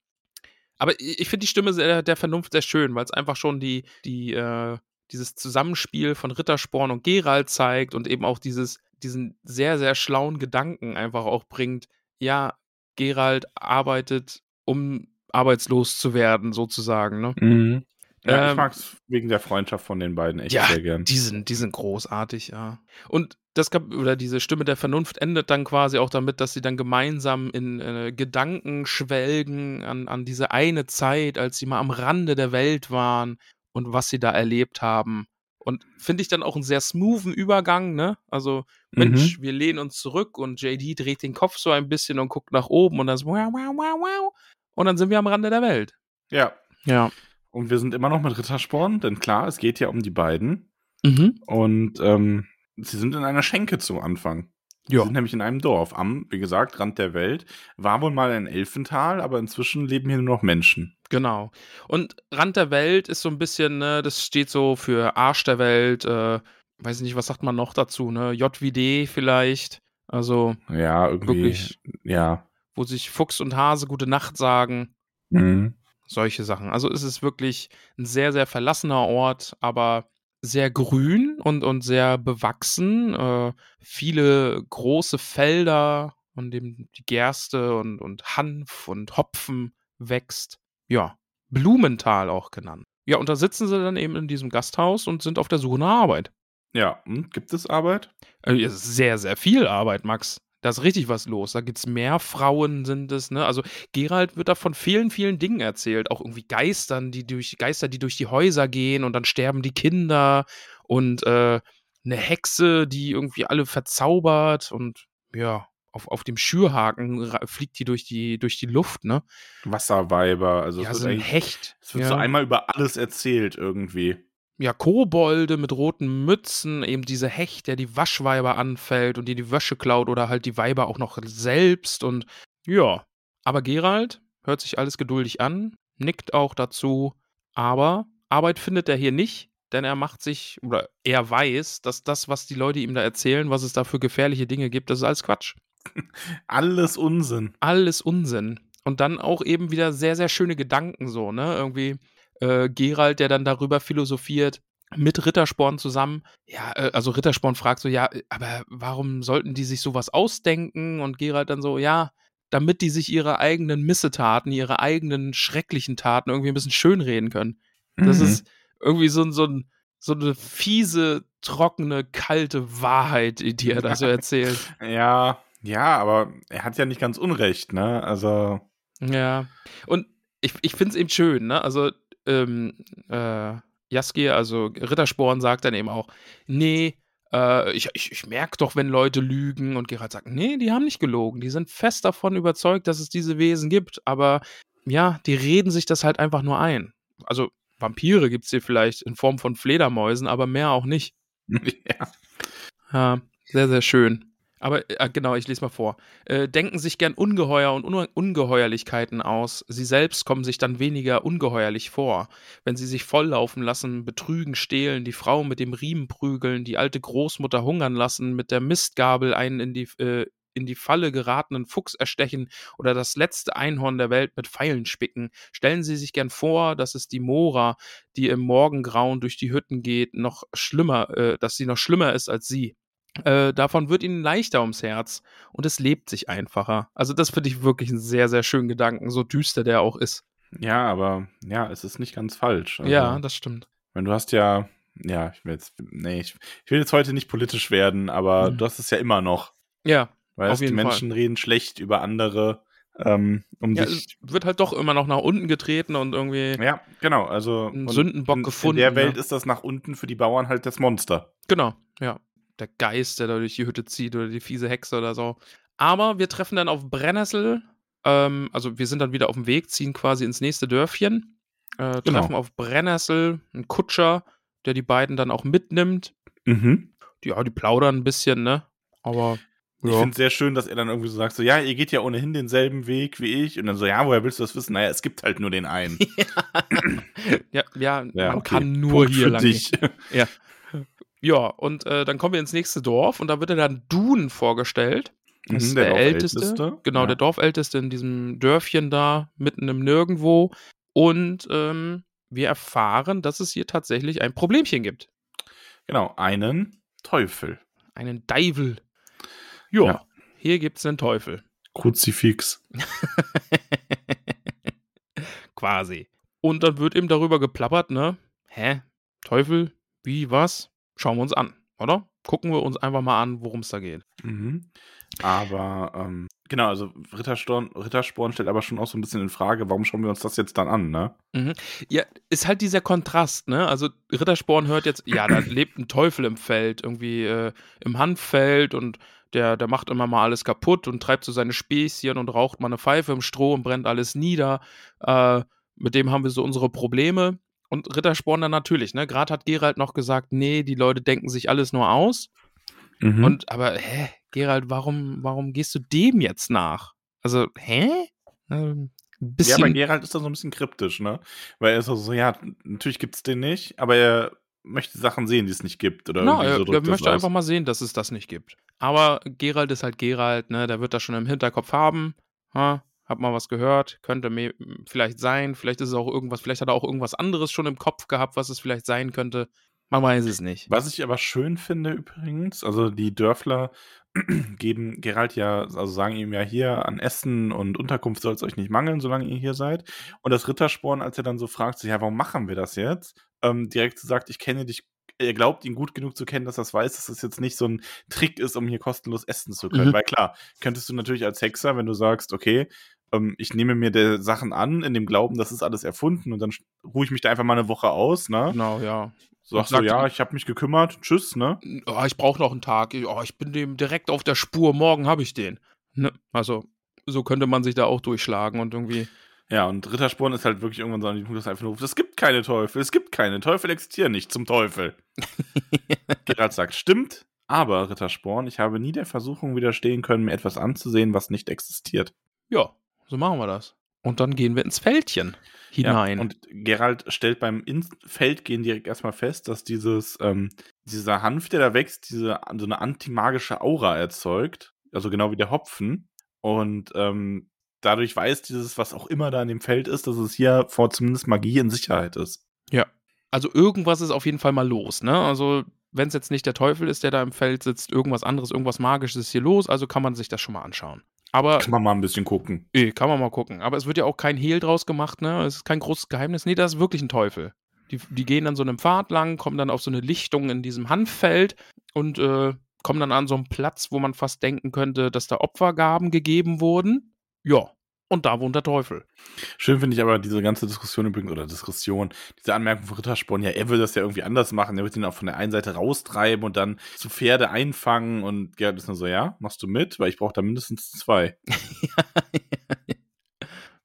Aber ich, finde die Stimme sehr, der Vernunft sehr schön, weil es einfach schon die, die, äh, dieses Zusammenspiel von Rittersporn und Geralt zeigt und eben auch dieses, diesen sehr, sehr schlauen Gedanken einfach auch bringt. Ja, Geralt arbeitet, um arbeitslos zu werden, sozusagen. Ne? Mhm. Ja, ich Ähm, mag es wegen der Freundschaft von den beiden echt Ja, sehr gern. Die sind, die sind großartig, ja. Und das Kap oder diese Stimme der Vernunft endet dann quasi auch damit, dass sie dann gemeinsam in äh, Gedanken schwelgen an, an diese eine Zeit, als sie mal am Rande der Welt waren und was sie da erlebt haben. Und finde ich dann auch einen sehr smoothen Übergang, ne? Also, Mensch, Mhm. wir lehnen uns zurück und JD dreht den Kopf so ein bisschen und guckt nach oben und dann so, wow, wow, wow, wow. Und dann sind wir am Rande der Welt. Ja. Ja. Und wir sind immer noch mit Rittersporn, denn klar, es geht ja um die beiden. Mhm. Und ähm, sie sind in einer Schenke zum Anfang. Sie Ja. sind nämlich in einem Dorf am, wie gesagt, Rand der Welt. War wohl mal ein Elfental, aber inzwischen leben hier nur noch Menschen. Genau. Und Rand der Welt ist so ein bisschen, ne, das steht so für Arsch der Welt, äh, weiß nicht, was sagt man noch dazu, ne? JWD vielleicht. Also, Ja, irgendwie. Wirklich. Ja. wo sich Fuchs und Hase gute Nacht sagen. Mhm. Solche Sachen. Also es ist wirklich ein sehr, sehr verlassener Ort, aber sehr grün und, und sehr bewachsen. Äh, viele große Felder, an dem die Gerste und, und Hanf und Hopfen wächst. Ja, Blumental auch genannt. Ja, und da sitzen sie dann eben in diesem Gasthaus und sind auf der Suche nach Arbeit. Ja, und gibt es Arbeit? Ist sehr, sehr viel Arbeit, Max. Da ist richtig was los. Da gibt's mehr Frauen, sind es, ne? Also Gerald wird da von vielen, vielen Dingen erzählt. Auch irgendwie Geistern, die durch Geister, die durch die Häuser gehen und dann sterben die Kinder und äh, eine Hexe, die irgendwie alle verzaubert und ja, auf, auf dem Schürhaken fliegt die durch die, durch die Luft, ne? Wasserweiber. Also ja, es so wird, ein eigentlich- Hecht. es wird ja. so einmal über alles erzählt irgendwie. Ja, Kobolde mit roten Mützen, eben diese Hecht, der die Waschweiber anfällt und die die Wäsche klaut oder halt die Weiber auch noch selbst und ja. Aber Gerald hört sich alles geduldig an, nickt auch dazu, aber Arbeit findet er hier nicht, denn er macht sich oder er weiß, dass das, was die Leute ihm da erzählen, was es da für gefährliche Dinge gibt, das ist alles Quatsch. *laughs* Alles Unsinn. Alles Unsinn. Und dann auch eben wieder sehr, sehr schöne Gedanken so, ne? Irgendwie äh, Gerald, der dann darüber philosophiert, mit Rittersporn zusammen. Ja, äh, also Rittersporn fragt so, ja, äh, aber warum sollten die sich sowas ausdenken? Und Gerald dann so, ja, damit die sich ihre eigenen Missetaten, ihre eigenen schrecklichen Taten irgendwie ein bisschen schönreden können. Das Mhm. ist irgendwie so, so, so eine fiese, trockene, kalte Wahrheit, die die er da so erzählt. Ja, ja, aber er hat ja nicht ganz Unrecht, ne? Also. Ja, und ich, ich finde es eben schön, ne? Also, ähm, äh, Jaskier, also Rittersporn, sagt dann eben auch, nee, äh, ich, ich, ich merke doch, wenn Leute lügen. Und Gerald sagt, nee, die haben nicht gelogen. Die sind fest davon überzeugt, dass es diese Wesen gibt. Aber ja, die reden sich das halt einfach nur ein. Also, Vampire gibt es hier vielleicht in Form von Fledermäusen, aber mehr auch nicht. *laughs* ja. Ja, sehr, sehr schön. Aber äh, genau, ich lese mal vor. Äh, denken sich gern Ungeheuer und Un Ungeheuerlichkeiten aus. Sie selbst kommen sich dann weniger ungeheuerlich vor. Wenn sie sich volllaufen lassen, betrügen, stehlen, die Frau mit dem Riemen prügeln, die alte Großmutter hungern lassen, mit der Mistgabel einen in die, äh, in die Falle geratenen Fuchs erstechen oder das letzte Einhorn der Welt mit Pfeilen spicken. Stellen Sie sich gern vor, dass es die Mora, die im Morgengrauen durch die Hütten geht, noch schlimmer, äh, dass sie noch schlimmer ist als sie. Äh, davon wird ihnen leichter ums Herz und es lebt sich einfacher. Also das finde ich wirklich einen sehr, sehr schönen Gedanken, so düster der auch ist. Ja, aber ja, es ist nicht ganz falsch. Also, ja, das stimmt. Wenn du hast ja, ja, ich will jetzt, nee, ich, ich will jetzt heute nicht politisch werden, aber Mhm. du hast es ja immer noch. Ja, Auf die Menschen reden schlecht über andere, ähm, um ja, sich. es wird halt doch immer noch nach unten getreten und irgendwie Ja, genau. Also einen Sündenbock in, gefunden. In der Welt ist das nach unten für die Bauern halt das Monster. Genau, ja. Der Geist, der da durch die Hütte zieht oder die fiese Hexe oder so. Aber wir treffen dann auf Brennnessel. Ähm, also wir sind dann wieder auf dem Weg, ziehen quasi ins nächste Dörfchen. Äh, Genau. treffen auf Brennnessel, einen Kutscher, der die beiden dann auch mitnimmt. Mhm. Ja, die plaudern ein bisschen, ne? Aber Ich ja. finde es sehr schön, dass er dann irgendwie so sagt: so, ja, ihr geht ja ohnehin denselben Weg wie ich. Und dann so, ja, woher willst du das wissen? Naja, es gibt halt nur den einen. *laughs* ja, ja, Ja, man okay. kann nur Punkt hier lang dich. gehen. Ja, und äh, dann kommen wir ins nächste Dorf und da wird er dann Dun vorgestellt. Das ist Mhm, der, der Älteste. Dorfälteste, Genau, ja. der Dorfälteste in diesem Dörfchen da, mitten im Nirgendwo. Und ähm, wir erfahren, dass es hier tatsächlich ein Problemchen gibt. Genau, einen Teufel. Einen Deivel. Jo, Ja. hier gibt es einen Teufel. Kruzifix. *laughs* Quasi. Und dann wird eben darüber geplappert, ne? Hä? Teufel? Wie, was? Schauen wir uns an, oder? Gucken wir uns einfach mal an, worum es da geht. Mhm. Aber, ähm, genau, also Rittersporn, Rittersporn stellt aber schon auch so ein bisschen in Frage, warum schauen wir uns das jetzt dann an, ne? Ja, ist halt dieser Kontrast, ne? Also Rittersporn hört jetzt, ja, da *clears throat* lebt ein Teufel im Feld, irgendwie äh, im Hanffeld und der, der macht immer mal alles kaputt und treibt so seine Späßchen und raucht mal eine Pfeife im Stroh und brennt alles nieder. Äh, mit dem haben wir so unsere Probleme. Und Rittersporn dann natürlich, ne? Gerade hat Gerald noch gesagt, nee, die Leute denken sich alles nur aus. Mhm. Und aber, hä, Gerald, warum, warum gehst du dem jetzt nach? Also, hä? Ähm, ein ja, bei bisschen. Gerald ist das so ein bisschen kryptisch, ne? Weil er ist so, so ja, natürlich gibt's den nicht, aber er möchte Sachen sehen, die es nicht gibt. Oder irgendwie er, so er möchte aus. einfach mal sehen, dass es das nicht gibt. Aber Gerald ist halt Gerald, ne? Der wird das schon im Hinterkopf haben. Ha, hab mal was gehört, könnte mir vielleicht sein. Vielleicht ist es auch irgendwas, vielleicht hat er auch irgendwas anderes schon im Kopf gehabt, was es vielleicht sein könnte. Man weiß es nicht. Was ich aber schön finde übrigens, also die Dörfler *clears throat* geben Gerald ja, also sagen ihm ja hier an Essen und Unterkunft soll es euch nicht mangeln, solange ihr hier seid. Und das Rittersporn, als er dann so fragt, so, ja, warum machen wir das jetzt? Ähm, direkt sagt, ich kenne dich, er glaubt ihn gut genug zu kennen, dass er es weiß, dass das jetzt nicht so ein Trick ist, um hier kostenlos essen zu können. Mhm. Weil klar, könntest du natürlich als Hexer, wenn du sagst, okay, ähm, ich nehme mir der Sachen an, in dem Glauben, das ist alles erfunden und dann ruhe ich mich da einfach mal eine Woche aus, ne? Genau, ja. Sagst du, ja, ich habe mich gekümmert, tschüss, ne? Oh, ich brauche noch einen Tag. Oh, ich bin dem direkt auf der Spur. Morgen habe ich den. Ne? Also, so könnte man sich da auch durchschlagen und irgendwie. Ja, und Rittersporn ist halt wirklich irgendwann so an dem Punkt, dass einfach nur ruft, es gibt keine Teufel, es gibt keine, Teufel existieren nicht, zum Teufel. *laughs* Gerald sagt, stimmt, aber Rittersporn, ich habe nie der Versuchung widerstehen können, mir etwas anzusehen, was nicht existiert. Ja, so machen wir das. Und dann gehen wir ins Feldchen hinein. Ja, und Gerald stellt beim ins Feld gehen direkt erstmal fest, dass dieses, ähm, dieser Hanf, der da wächst, diese, so eine antimagische Aura erzeugt, also genau wie der Hopfen. Und ähm, dadurch weiß dieses, was auch immer da in dem Feld ist, dass es hier vor zumindest Magie in Sicherheit ist. Also irgendwas ist auf jeden Fall mal los, ne? Also wenn es jetzt nicht der Teufel ist, der da im Feld sitzt, irgendwas anderes, irgendwas Magisches ist hier los, also kann man sich das schon mal anschauen. Aber Kann man mal ein bisschen gucken. eh, kann man mal gucken. Aber es wird ja auch kein Hehl draus gemacht, ne? Es ist kein großes Geheimnis. Nee, das ist wirklich ein Teufel. Die, die gehen dann so einem Pfad lang, kommen dann auf so eine Lichtung in diesem Hanffeld und äh, kommen dann an so einen Platz, wo man fast denken könnte, dass da Opfergaben gegeben wurden. Ja, und da wohnt der Teufel. Schön finde ich aber diese ganze Diskussion übrigens, oder Diskussion, diese Anmerkung von Rittersporn, ja, er will das ja irgendwie anders machen. Er wird ihn auch von der einen Seite raustreiben und dann zu Pferde einfangen und Gerhard ist nur so, ja, machst du mit? Weil ich brauche da mindestens zwei. *laughs*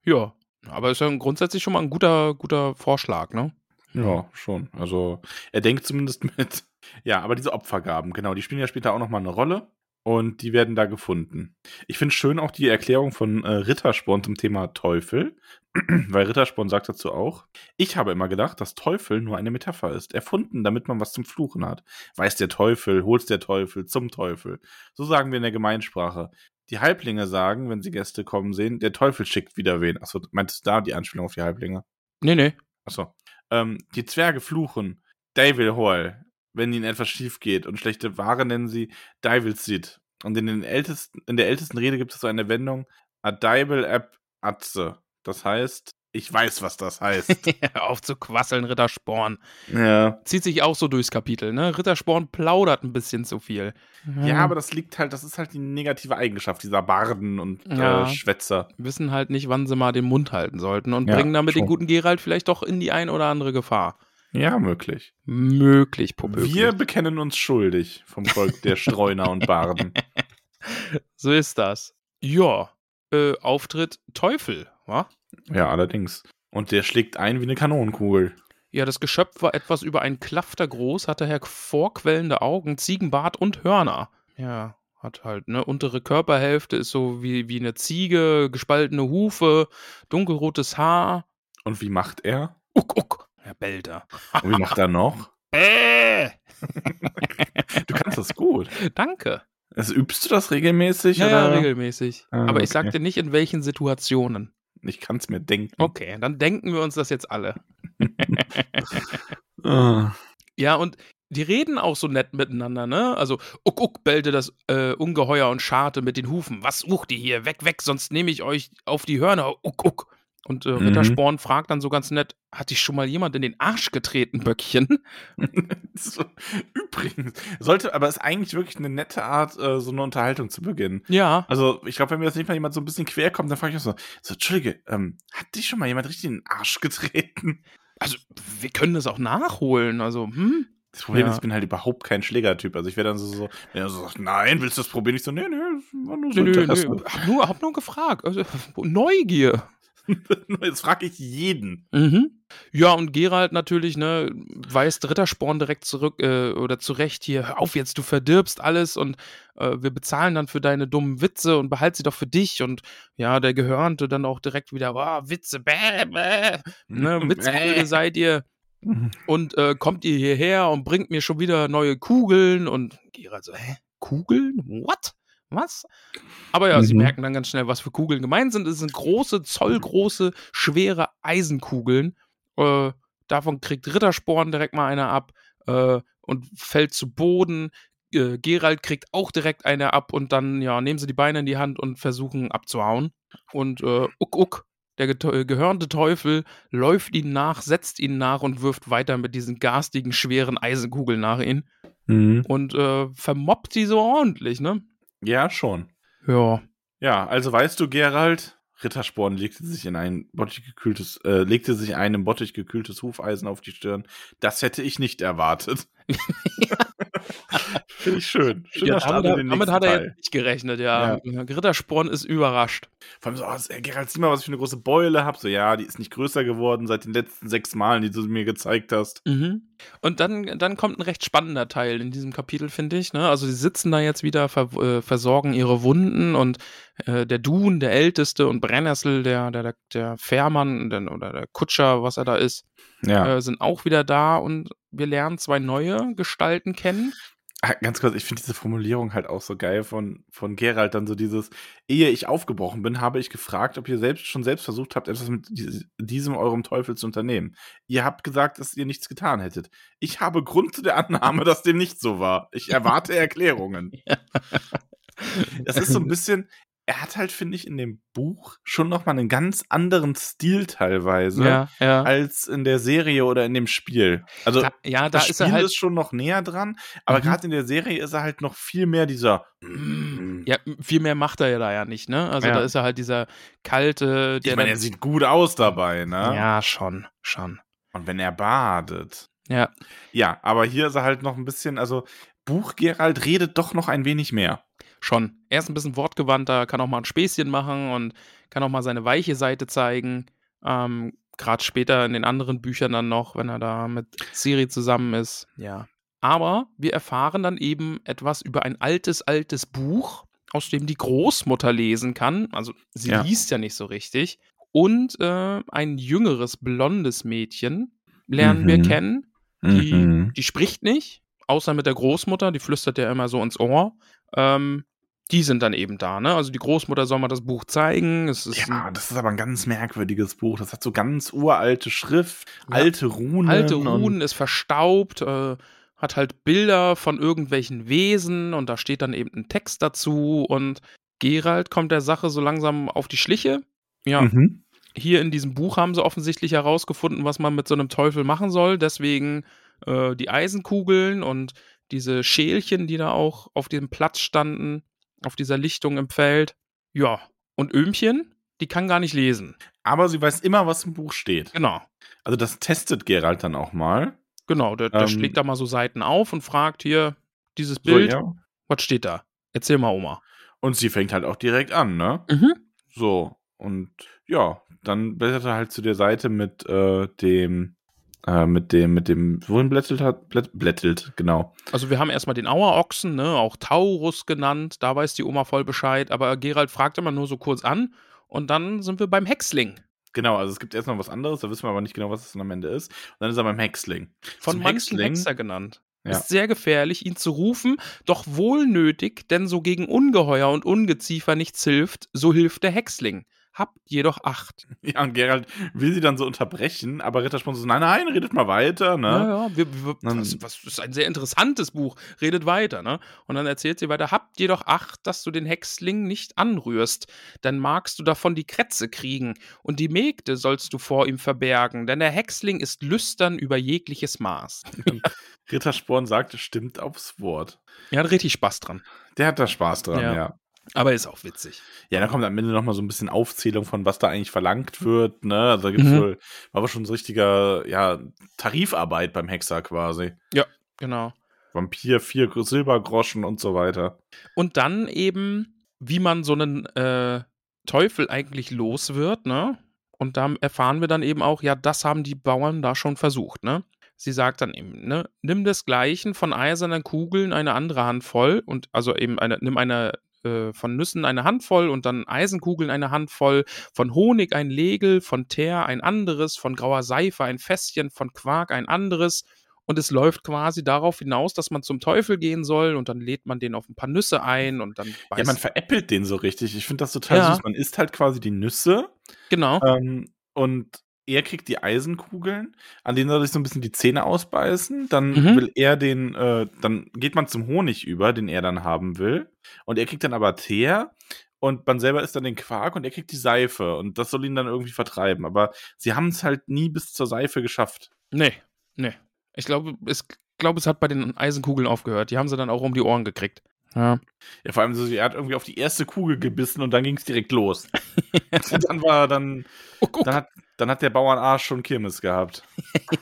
Ja, aber ist ja grundsätzlich schon mal ein guter, guter Vorschlag, ne? Ja, schon. Also er denkt zumindest *laughs* mit. Ja, aber diese Opfergaben, genau, die spielen ja später auch nochmal eine Rolle und die werden da gefunden. Ich finde schön auch die Erklärung von äh, Rittersporn zum Thema Teufel, *clears throat* weil Rittersporn sagt dazu auch, ich habe immer gedacht, dass Teufel nur eine Metapher ist, erfunden, damit man was zum Fluchen hat. Weiß der Teufel, holt's der Teufel zum Teufel. So sagen wir in der Gemeinsprache. Die Halblinge sagen, wenn sie Gäste kommen sehen, der Teufel schickt wieder wen. Achso, meintest du da die Anspielung auf die Halblinge? Nee, nee. Achso. Ähm, die Zwerge fluchen. Devil Hall, wenn ihnen etwas schief geht. Und schlechte Ware nennen sie Devil's Seed. Und in, den ältesten, in der ältesten Rede gibt es so eine Wendung, a Deibel ab Atze. Das heißt, Ich weiß, was das heißt. *laughs* Auf zu quasseln, Rittersporn. ja. Zieht sich auch so durchs Kapitel, ne? Rittersporn plaudert ein bisschen zu viel. Ja, aber das liegt halt, das ist halt die negative Eigenschaft dieser Barden und Ja. äh, Schwätzer. wissen halt nicht, wann sie mal den Mund halten sollten und Ja, bringen damit den schon. guten Geralt vielleicht doch in die ein oder andere Gefahr. Ja, möglich. Möglich, Popögli. Wir bekennen uns schuldig vom Volk der Streuner und Barden. *laughs* So ist das. Ja, äh, Auftritt Teufel, wa? Ja, allerdings. Und der schlägt ein wie eine Kanonenkugel. Ja, das Geschöpf war etwas über einen Klafter groß, hatte hervorquellende Augen, Ziegenbart und Hörner. Ja, hat halt, ne, untere Körperhälfte ist so wie, wie eine Ziege, gespaltene Hufe, dunkelrotes Haar. Und wie macht er? Uck, uck. Ja, bellt er. Und wie macht er noch? *laughs* Äh, Du kannst das gut. danke. Also übst du das regelmäßig? Ja, ja, regelmäßig. Ah, Aber ich okay. sagte nicht, in welchen Situationen. Ich kann es mir denken. Okay, dann denken wir uns das jetzt alle. *laughs* Ah. Ja, und die reden auch so nett miteinander, ne? Also, uck, uck, bellte das äh, Ungeheuer und scharte mit den Hufen. Was sucht ihr hier? Weg, weg, sonst nehme ich euch auf die Hörner. Uck, uck. Und äh, Mhm. Rittersporn fragt dann so ganz nett: Hat dich schon mal jemand in den Arsch getreten, Böckchen? *laughs* so, übrigens, sollte, aber ist eigentlich wirklich eine nette Art, äh, so eine Unterhaltung zu beginnen. Ja. Also, ich glaube, wenn mir jetzt nicht mal jemand so ein bisschen quer kommt, dann frage ich auch so, so, Entschuldige, ähm, hat dich schon mal jemand richtig in den Arsch getreten? Also, wir können das auch nachholen. Also, hm? Das Problem Ja. ist, ich bin halt überhaupt kein Schlägertyp. Also ich wäre dann so, so, wenn er so sagt, nein, willst du das probieren? Ich so, nee, nee, war nur so Nö, nö, nö. Hab nur, hab nur gefragt. Also, *laughs* Neugier. *laughs* Jetzt frage ich jeden. Mhm. Ja, und Gerald natürlich, ne, weist Rittersporn direkt zurück äh, oder zurecht hier, hör auf jetzt, du verdirbst alles und äh, wir bezahlen dann für deine dummen Witze und behalt sie doch für dich und ja, der Gehörnte dann auch direkt wieder, oh, Witze, bäh, bäh, ne, *laughs* Witzbrüder seid ihr *laughs* und äh, kommt ihr hierher und bringt mir schon wieder neue Kugeln und Gerald so, hä, Kugeln? What? Was? Aber ja, sie Mhm. merken dann ganz schnell, was für Kugeln gemeint sind. Es sind große, zollgroße, schwere Eisenkugeln. Äh, davon kriegt Rittersporn direkt mal eine ab äh, und fällt zu Boden. Äh, Gerald kriegt auch direkt eine ab und dann, ja, nehmen sie die Beine in die Hand und versuchen abzuhauen. Und äh, uck, uck, der gehörnte Teufel läuft ihnen nach, setzt ihnen nach und wirft weiter mit diesen garstigen, schweren Eisenkugeln nach ihnen Mhm. und äh, vermobbt sie so ordentlich, ne? Ja, schon. Ja. Ja, also weißt du, Gerald, Rittersporn legte sich in ein Bottich gekühltes, äh, legte sich einem Bottich gekühltes Hufeisen auf die Stirn. Das hätte ich nicht erwartet. *laughs* Finde ich schön. Schöner ja Start damit, damit hat er Teil. jetzt nicht gerechnet, ja. Rittersporn ist überrascht. Vor allem so, oh, Gerald, sieh mal, was ich für eine große Beule habe. So, ja, die ist nicht größer geworden seit den letzten sechs Malen, die du mir gezeigt hast. Mhm. Und dann, dann kommt ein recht spannender Teil in diesem Kapitel, finde ich. Ne? Also sie sitzen da jetzt wieder, ver äh, versorgen ihre Wunden und äh, der Dun, der Älteste und Brennersel, der, der, der, der Fährmann der, oder der Kutscher, was er da ist, Ja. äh, sind auch wieder da und wir lernen zwei neue Gestalten kennen. Ah, Ganz kurz, ich finde diese Formulierung halt auch so geil von, von Gerald, dann so dieses, ehe ich aufgebrochen bin, habe ich gefragt, ob ihr selbst schon selbst versucht habt, etwas mit dies- diesem eurem Teufel zu unternehmen. Ihr habt gesagt, dass ihr nichts getan hättet. Ich habe Grund zu der Annahme, dass dem nicht so war. Ich erwarte *laughs* Erklärungen. Das ist so ein bisschen, er hat halt, finde ich, in dem Buch schon nochmal einen ganz anderen Stil teilweise. ja, ja. Als in der Serie oder in dem Spiel. Also, Da, ja, da das ist Spiel er halt. ist schon noch näher dran, aber Mhm. gerade in der Serie ist er halt noch viel mehr dieser. Ja, viel mehr macht er ja da ja nicht, ne? Also Ja. da ist er halt dieser kalte, der. ich meine, er sieht gut aus dabei, ne? ja, schon, schon. Und wenn er badet. Ja, Ja, aber hier ist er halt noch ein bisschen, also Buch Gerald redet doch noch ein wenig mehr. Schon. Er ist ein bisschen wortgewandter, kann auch mal ein Späßchen machen und kann auch mal seine weiche Seite zeigen. Ähm, Gerade später in den anderen Büchern dann noch, wenn er da mit Siri zusammen ist. Ja. Aber wir erfahren dann eben etwas über ein altes, altes Buch, aus dem die Großmutter lesen kann. Also sie Ja. liest ja nicht so richtig. Und äh, ein jüngeres, blondes Mädchen lernen wir Mhm. kennen. Die, Mhm. die spricht nicht, außer mit der Großmutter, die flüstert ja immer so ins Ohr. Ähm, die sind dann eben da, ne? Also die Großmutter soll mal das Buch zeigen. Ja, das ist aber ein ganz merkwürdiges Buch. Das hat so ganz uralte Schrift, Ja. alte Runen. alte Runen, ist verstaubt, äh, hat halt Bilder von irgendwelchen Wesen und da steht dann eben ein Text dazu und Gerald kommt der Sache so langsam auf die Schliche. Ja, Mhm. hier in diesem Buch haben sie offensichtlich herausgefunden, was man mit so einem Teufel machen soll. Deswegen äh, die Eisenkugeln und diese Schälchen, die da auch auf dem Platz standen, auf dieser Lichtung im Feld. Ja, und Öhmchen, die kann gar nicht lesen. Aber sie weiß immer, was im Buch steht. Genau. Also das testet Gerald dann auch mal. Genau, der, der Ähm, schlägt da mal so Seiten auf und fragt hier, dieses So, Bild, ja. was steht da? Erzähl mal, Oma. Und sie fängt halt auch direkt an, ne? Mhm. So. Und ja, dann blättert er halt zu der Seite mit äh, dem, äh, mit dem, mit dem, wohin blättelt hat? Blätt, blättelt, genau. Also wir haben erstmal den Auerochsen, ne, auch Taurus genannt, da weiß die Oma voll Bescheid, aber Gerald fragt immer nur so kurz an und dann sind wir beim Häcksling. Genau, also es gibt erst noch was anderes, da wissen wir aber nicht genau, was es dann am Ende ist. Und dann ist er beim Häcksling. Von Zum manchen Häcksling- Hexer genannt. Ja. Ist sehr gefährlich, ihn zu rufen, doch wohl nötig, denn so gegen Ungeheuer und Ungeziefer nichts hilft, so hilft der Häcksling. Habt jedoch Acht. *laughs* Ja, und Gerald will sie dann so unterbrechen, aber Ritterspon so, nein, nein, redet mal weiter, ne? Ja, ja, wir, wir, Dann- was, ist ein sehr interessantes Buch. Redet weiter, ne? Und dann erzählt sie weiter: Habt jedoch Acht, dass du den Häcksling nicht anrührst, dann magst du davon die Krätze kriegen, und die Mägde sollst du vor ihm verbergen, denn der Häcksling ist lüstern über jegliches Maß. *laughs* Rittersporn sagt, stimmt aufs Wort. Er hat richtig Spaß dran. Der hat da Spaß dran, Ja. ja. Aber ist auch witzig. Ja, dann kommt am Ende nochmal so ein bisschen Aufzählung von, was da eigentlich verlangt wird, ne? Also da gibt's Mhm. wohl, war aber schon so richtiger, ja, Tarifarbeit beim Hexer quasi. Genau. Vampir, vier Silbergroschen und so weiter. Und dann eben, wie man so einen äh, Teufel eigentlich los wird, ne? Und da erfahren wir dann eben auch, ja, das haben die Bauern da schon versucht, ne? Sie sagt dann eben, ne, nimm desgleichen von eisernen Kugeln eine andere Handvoll und also eben eine, nimm eine äh, von Nüssen eine Handvoll und dann Eisenkugeln eine Handvoll, von Honig ein Legel, von Teer ein anderes, von grauer Seife ein Fässchen, von Quark ein anderes. Und es läuft quasi darauf hinaus, dass man zum Teufel gehen soll und dann lädt man den auf ein paar Nüsse ein und dann Ja, man veräppelt den so richtig. Ich finde das total Ja. süß. Man isst halt quasi die Nüsse Genau. ähm, und er kriegt die Eisenkugeln, an denen soll er sich so ein bisschen die Zähne ausbeißen. Dann Mhm. will er den, äh, dann geht man zum Honig über, den er dann haben will. Und er kriegt dann aber Teer und man selber isst dann den Quark und er kriegt die Seife. Und das soll ihn dann irgendwie vertreiben. Aber sie haben es halt nie bis zur Seife geschafft. Nee, nee. Ich glaube, es, glaube, es hat bei den Eisenkugeln aufgehört. Die haben sie dann auch um die Ohren gekriegt. Ja. Ja, vor allem so, er hat irgendwie auf die erste Kugel gebissen und dann ging es direkt los. und *laughs* *laughs* dann war dann, Oh, dann hat, dann hat der Bauernarsch schon Kirmes gehabt.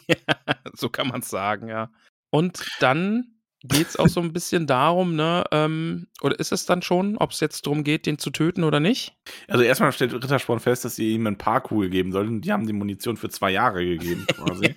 *laughs* so kann man es sagen, ja. Und dann geht es auch so ein bisschen darum, ne, ähm, oder ist es dann schon, ob es jetzt darum geht, den zu töten oder nicht? Also erstmal stellt Rittersporn fest, dass sie ihm ein paar Kugel geben sollten. Die haben die Munition für zwei Jahre gegeben, *laughs* quasi.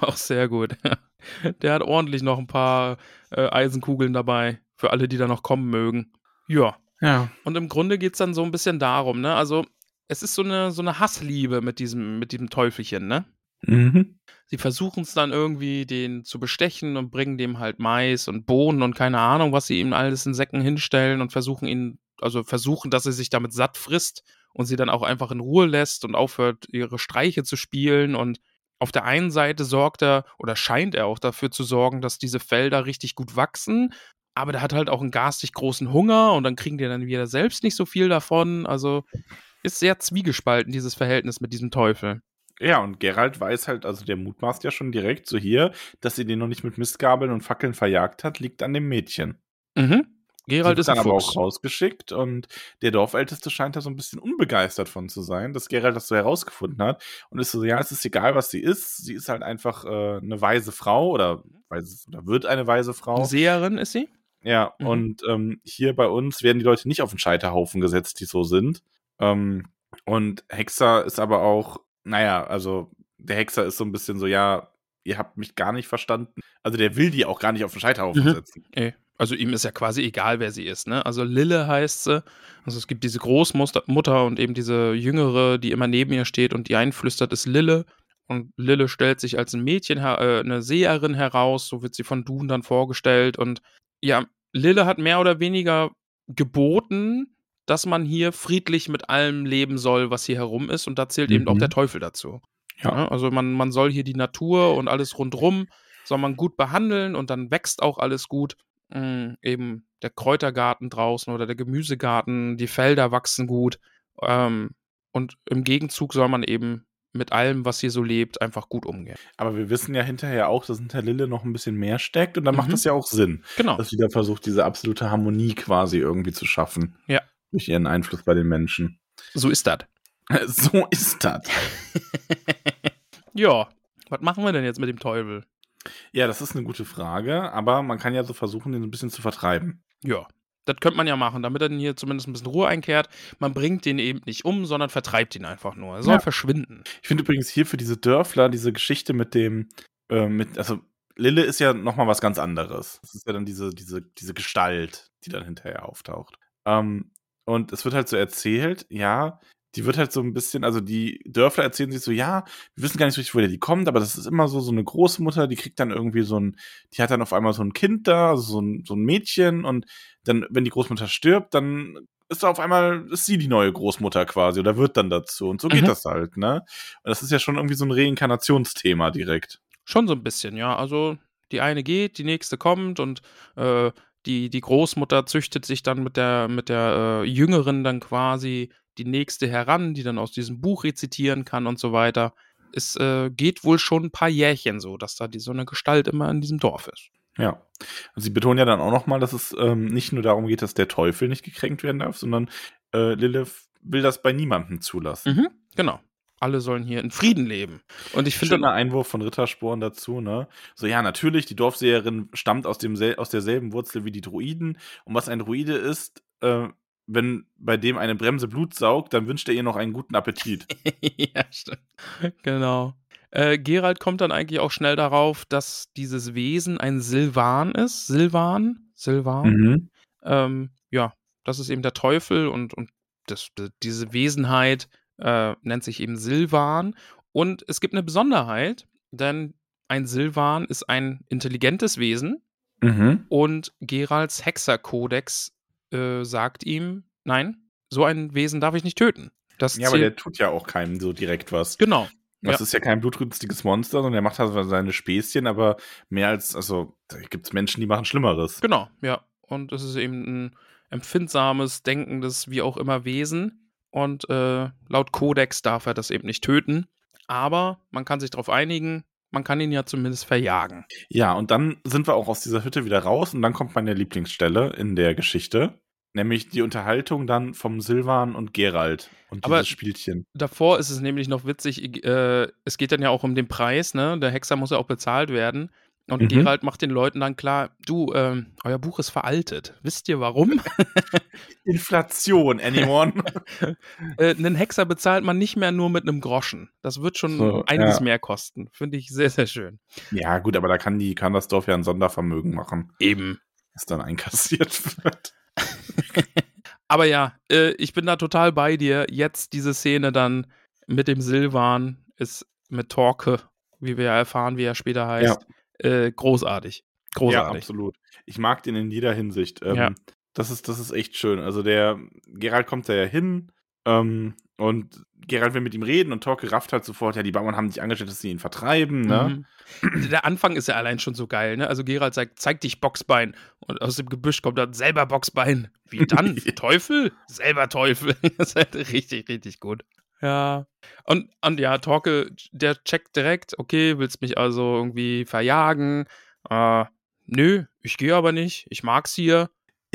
auch sehr gut. *laughs* Der hat ordentlich noch ein paar äh, Eisenkugeln dabei, für alle, die da noch kommen mögen. Ja. ja. Und im Grunde geht es dann so ein bisschen darum, ne? Also, es ist so eine, so eine Hassliebe mit diesem, mit diesem Teufelchen, ne? Mhm. Sie versuchen es dann irgendwie, den zu bestechen und bringen dem halt Mais und Bohnen und keine Ahnung, was sie ihm alles in Säcken hinstellen und versuchen ihn, also versuchen, dass er sich damit satt frisst und sie dann auch einfach in Ruhe lässt und aufhört, ihre Streiche zu spielen. Und auf der einen Seite sorgt er oder scheint er auch dafür zu sorgen, dass diese Felder richtig gut wachsen. Aber der hat halt auch einen garstig großen Hunger und dann kriegen die dann wieder selbst nicht so viel davon. Also ist sehr zwiegespalten, dieses Verhältnis mit diesem Teufel. Ja, und Gerald weiß halt, also der mutmaßt ja schon direkt so hier, dass sie den noch nicht mit Mistgabeln und Fackeln verjagt hat, liegt an dem Mädchen. Mhm. Gerald ist dann aber Fuchs. auch rausgeschickt und der Dorfälteste scheint da so ein bisschen unbegeistert von zu sein, dass Gerald das so herausgefunden hat und ist so, ja, es ist egal, was sie ist, sie ist halt einfach äh, eine weise Frau oder, weise, oder wird eine weise Frau. Seherin ist sie? Ja, Mhm. und ähm, hier bei uns werden die Leute nicht auf den Scheiterhaufen gesetzt, die so sind. Ähm, und Hexer ist aber auch, naja, also der Hexer ist so ein bisschen so, ja, ihr habt mich gar nicht verstanden. Also der will die auch gar nicht auf den Scheiterhaufen Mhm. setzen. Ey, Also ihm ist ja quasi egal, wer sie ist. Ne? Also Lille heißt sie. Also es gibt diese Großmutter Mutter und eben diese Jüngere, die immer neben ihr steht und die einflüstert, ist Lille. Und Lille stellt sich als ein Mädchen, äh, eine Seherin heraus, so wird sie von Dun dann vorgestellt. Und ja, Lille hat mehr oder weniger geboten, dass man hier friedlich mit allem leben soll, was hier herum ist. Und da zählt eben Mhm. auch der Teufel dazu. Ja. Ja, also man, man soll hier die Natur und alles rundrum soll man gut behandeln und dann wächst auch alles gut. Mm, eben der Kräutergarten draußen oder der Gemüsegarten, die Felder wachsen gut. Ähm, Und im Gegenzug soll man eben mit allem, was hier so lebt, einfach gut umgehen. Aber wir wissen ja hinterher auch, dass hinter Lille noch ein bisschen mehr steckt und dann macht Mhm. das ja auch Sinn, Genau. dass sie da versucht, diese absolute Harmonie quasi irgendwie zu schaffen. Ja. Durch ihren Einfluss bei den Menschen. So ist das. *laughs* So ist das. *laughs* Ja. Was machen wir denn jetzt mit dem Teufel? Ja, das ist eine gute Frage, aber man kann ja so versuchen, den so ein bisschen zu vertreiben. Ja. Das könnte man ja machen, damit er hier zumindest ein bisschen Ruhe einkehrt. Man bringt den eben nicht um, sondern vertreibt ihn einfach nur. Er soll Ja. verschwinden. Ich finde übrigens hier für diese Dörfler diese Geschichte mit dem, äh, mit, also Lille ist ja nochmal was ganz anderes. Das ist ja dann diese, diese, diese Gestalt, die dann hinterher auftaucht. Ähm, und es wird halt so erzählt, ja, die wird halt so ein bisschen, also die Dörfler erzählen sich so, ja, wir wissen gar nicht so richtig, woher die kommt, aber das ist immer so, so eine Großmutter, die kriegt dann irgendwie so ein, die hat dann auf einmal so ein Kind da, also so ein, so ein Mädchen und dann, wenn die Großmutter stirbt, dann ist da auf einmal, ist sie die neue Großmutter quasi oder wird dann dazu und so geht Mhm. das halt, ne? Und das ist ja schon irgendwie so ein Reinkarnationsthema direkt. Schon so ein bisschen, ja. Also die eine geht, die nächste kommt und äh, die, die Großmutter züchtet sich dann mit der, mit der äh, Jüngeren dann quasi die nächste heran, die dann aus diesem Buch rezitieren kann und so weiter. Es äh, geht wohl schon ein paar Jährchen so, dass da die, so eine Gestalt immer in diesem Dorf ist. Ja. Und sie betonen ja dann auch nochmal, dass es ähm, nicht nur darum geht, dass der Teufel nicht gekränkt werden darf, sondern äh, Lilith will das bei niemandem zulassen. Mhm, genau. Alle sollen hier in Frieden leben. Und ich finde Schöner Einwurf von Rittersporn dazu, ne? So, ja, natürlich, die Dorfseherin stammt aus, dem aus derselben Wurzel wie die Druiden. Und was ein Druide ist, äh, wenn bei dem eine Bremse Blut saugt, dann wünscht er ihr noch einen guten Appetit. *laughs* ja, stimmt. Genau. Äh, Gerald kommt dann eigentlich auch schnell darauf, dass dieses Wesen ein Silvan ist. Silvan? Silvan? Mhm. Ähm, ja, das ist eben der Teufel und, und das, diese Wesenheit äh, nennt sich eben Silvan. Und es gibt eine Besonderheit, denn ein Silvan ist ein intelligentes Wesen Mhm. und Geralds Hexerkodex äh, sagt ihm, nein, so ein Wesen darf ich nicht töten. Das Ja, aber der tut ja auch keinem so direkt was. genau. Das ja. ist ja kein blutrünstiges Monster, sondern der macht halt seine Späßchen, aber mehr als, also, gibt es Menschen, die machen Schlimmeres. Genau, ja. Und es ist eben ein empfindsames, denkendes, wie auch immer Wesen. Und äh, laut Kodex darf er das eben nicht töten. Aber man kann sich darauf einigen, man kann ihn ja zumindest verjagen. Ja, und dann sind wir auch aus dieser Hütte wieder raus und dann kommt meine Lieblingsstelle in der Geschichte, nämlich die Unterhaltung dann vom Silvan und Gerald und Aber- dieses Spielchen. Davor ist es nämlich noch witzig, äh, es geht dann ja auch um den Preis, ne? Der Hexer muss ja auch bezahlt werden. Und Mhm. Gerald macht den Leuten dann klar, du, ähm, euer Buch ist veraltet. Wisst ihr warum? *laughs* Inflation, anyone? *laughs* äh, einen Hexer bezahlt man nicht mehr nur mit einem Groschen. Das wird schon So, einiges ja. mehr kosten. Finde ich sehr, sehr schön. ja, gut, aber da kann, die, kann das Dorf ja ein Sondervermögen machen, Eben. das dann einkassiert *laughs* wird. Aber ja, äh, ich bin da total bei dir. Jetzt diese Szene dann mit dem Silvan ist mit Torque, wie wir ja erfahren, wie er später heißt, äh, großartig. Ja, Großartig. absolut. Ich mag den in jeder Hinsicht. Ähm, Ja. das, ist, das ist echt schön. Also der Gerald kommt da ja hin ähm, und Gerald will mit ihm reden und Torque rafft halt sofort, ja, die Bauern haben sich angestellt, dass sie ihn vertreiben, ne? Mhm. Der Anfang ist ja allein schon so geil, ne? Also Gerald sagt, zeig dich Boxbein. Und aus dem Gebüsch kommt dann selber Boxbein. Wie dann? *laughs* Ja. Teufel? Selber Teufel. *laughs* das ist halt richtig, richtig gut. Ja. Und, und ja, Torke, der checkt direkt, okay, willst mich also irgendwie verjagen? Äh, nö, ich gehe aber nicht. Ich mag's hier.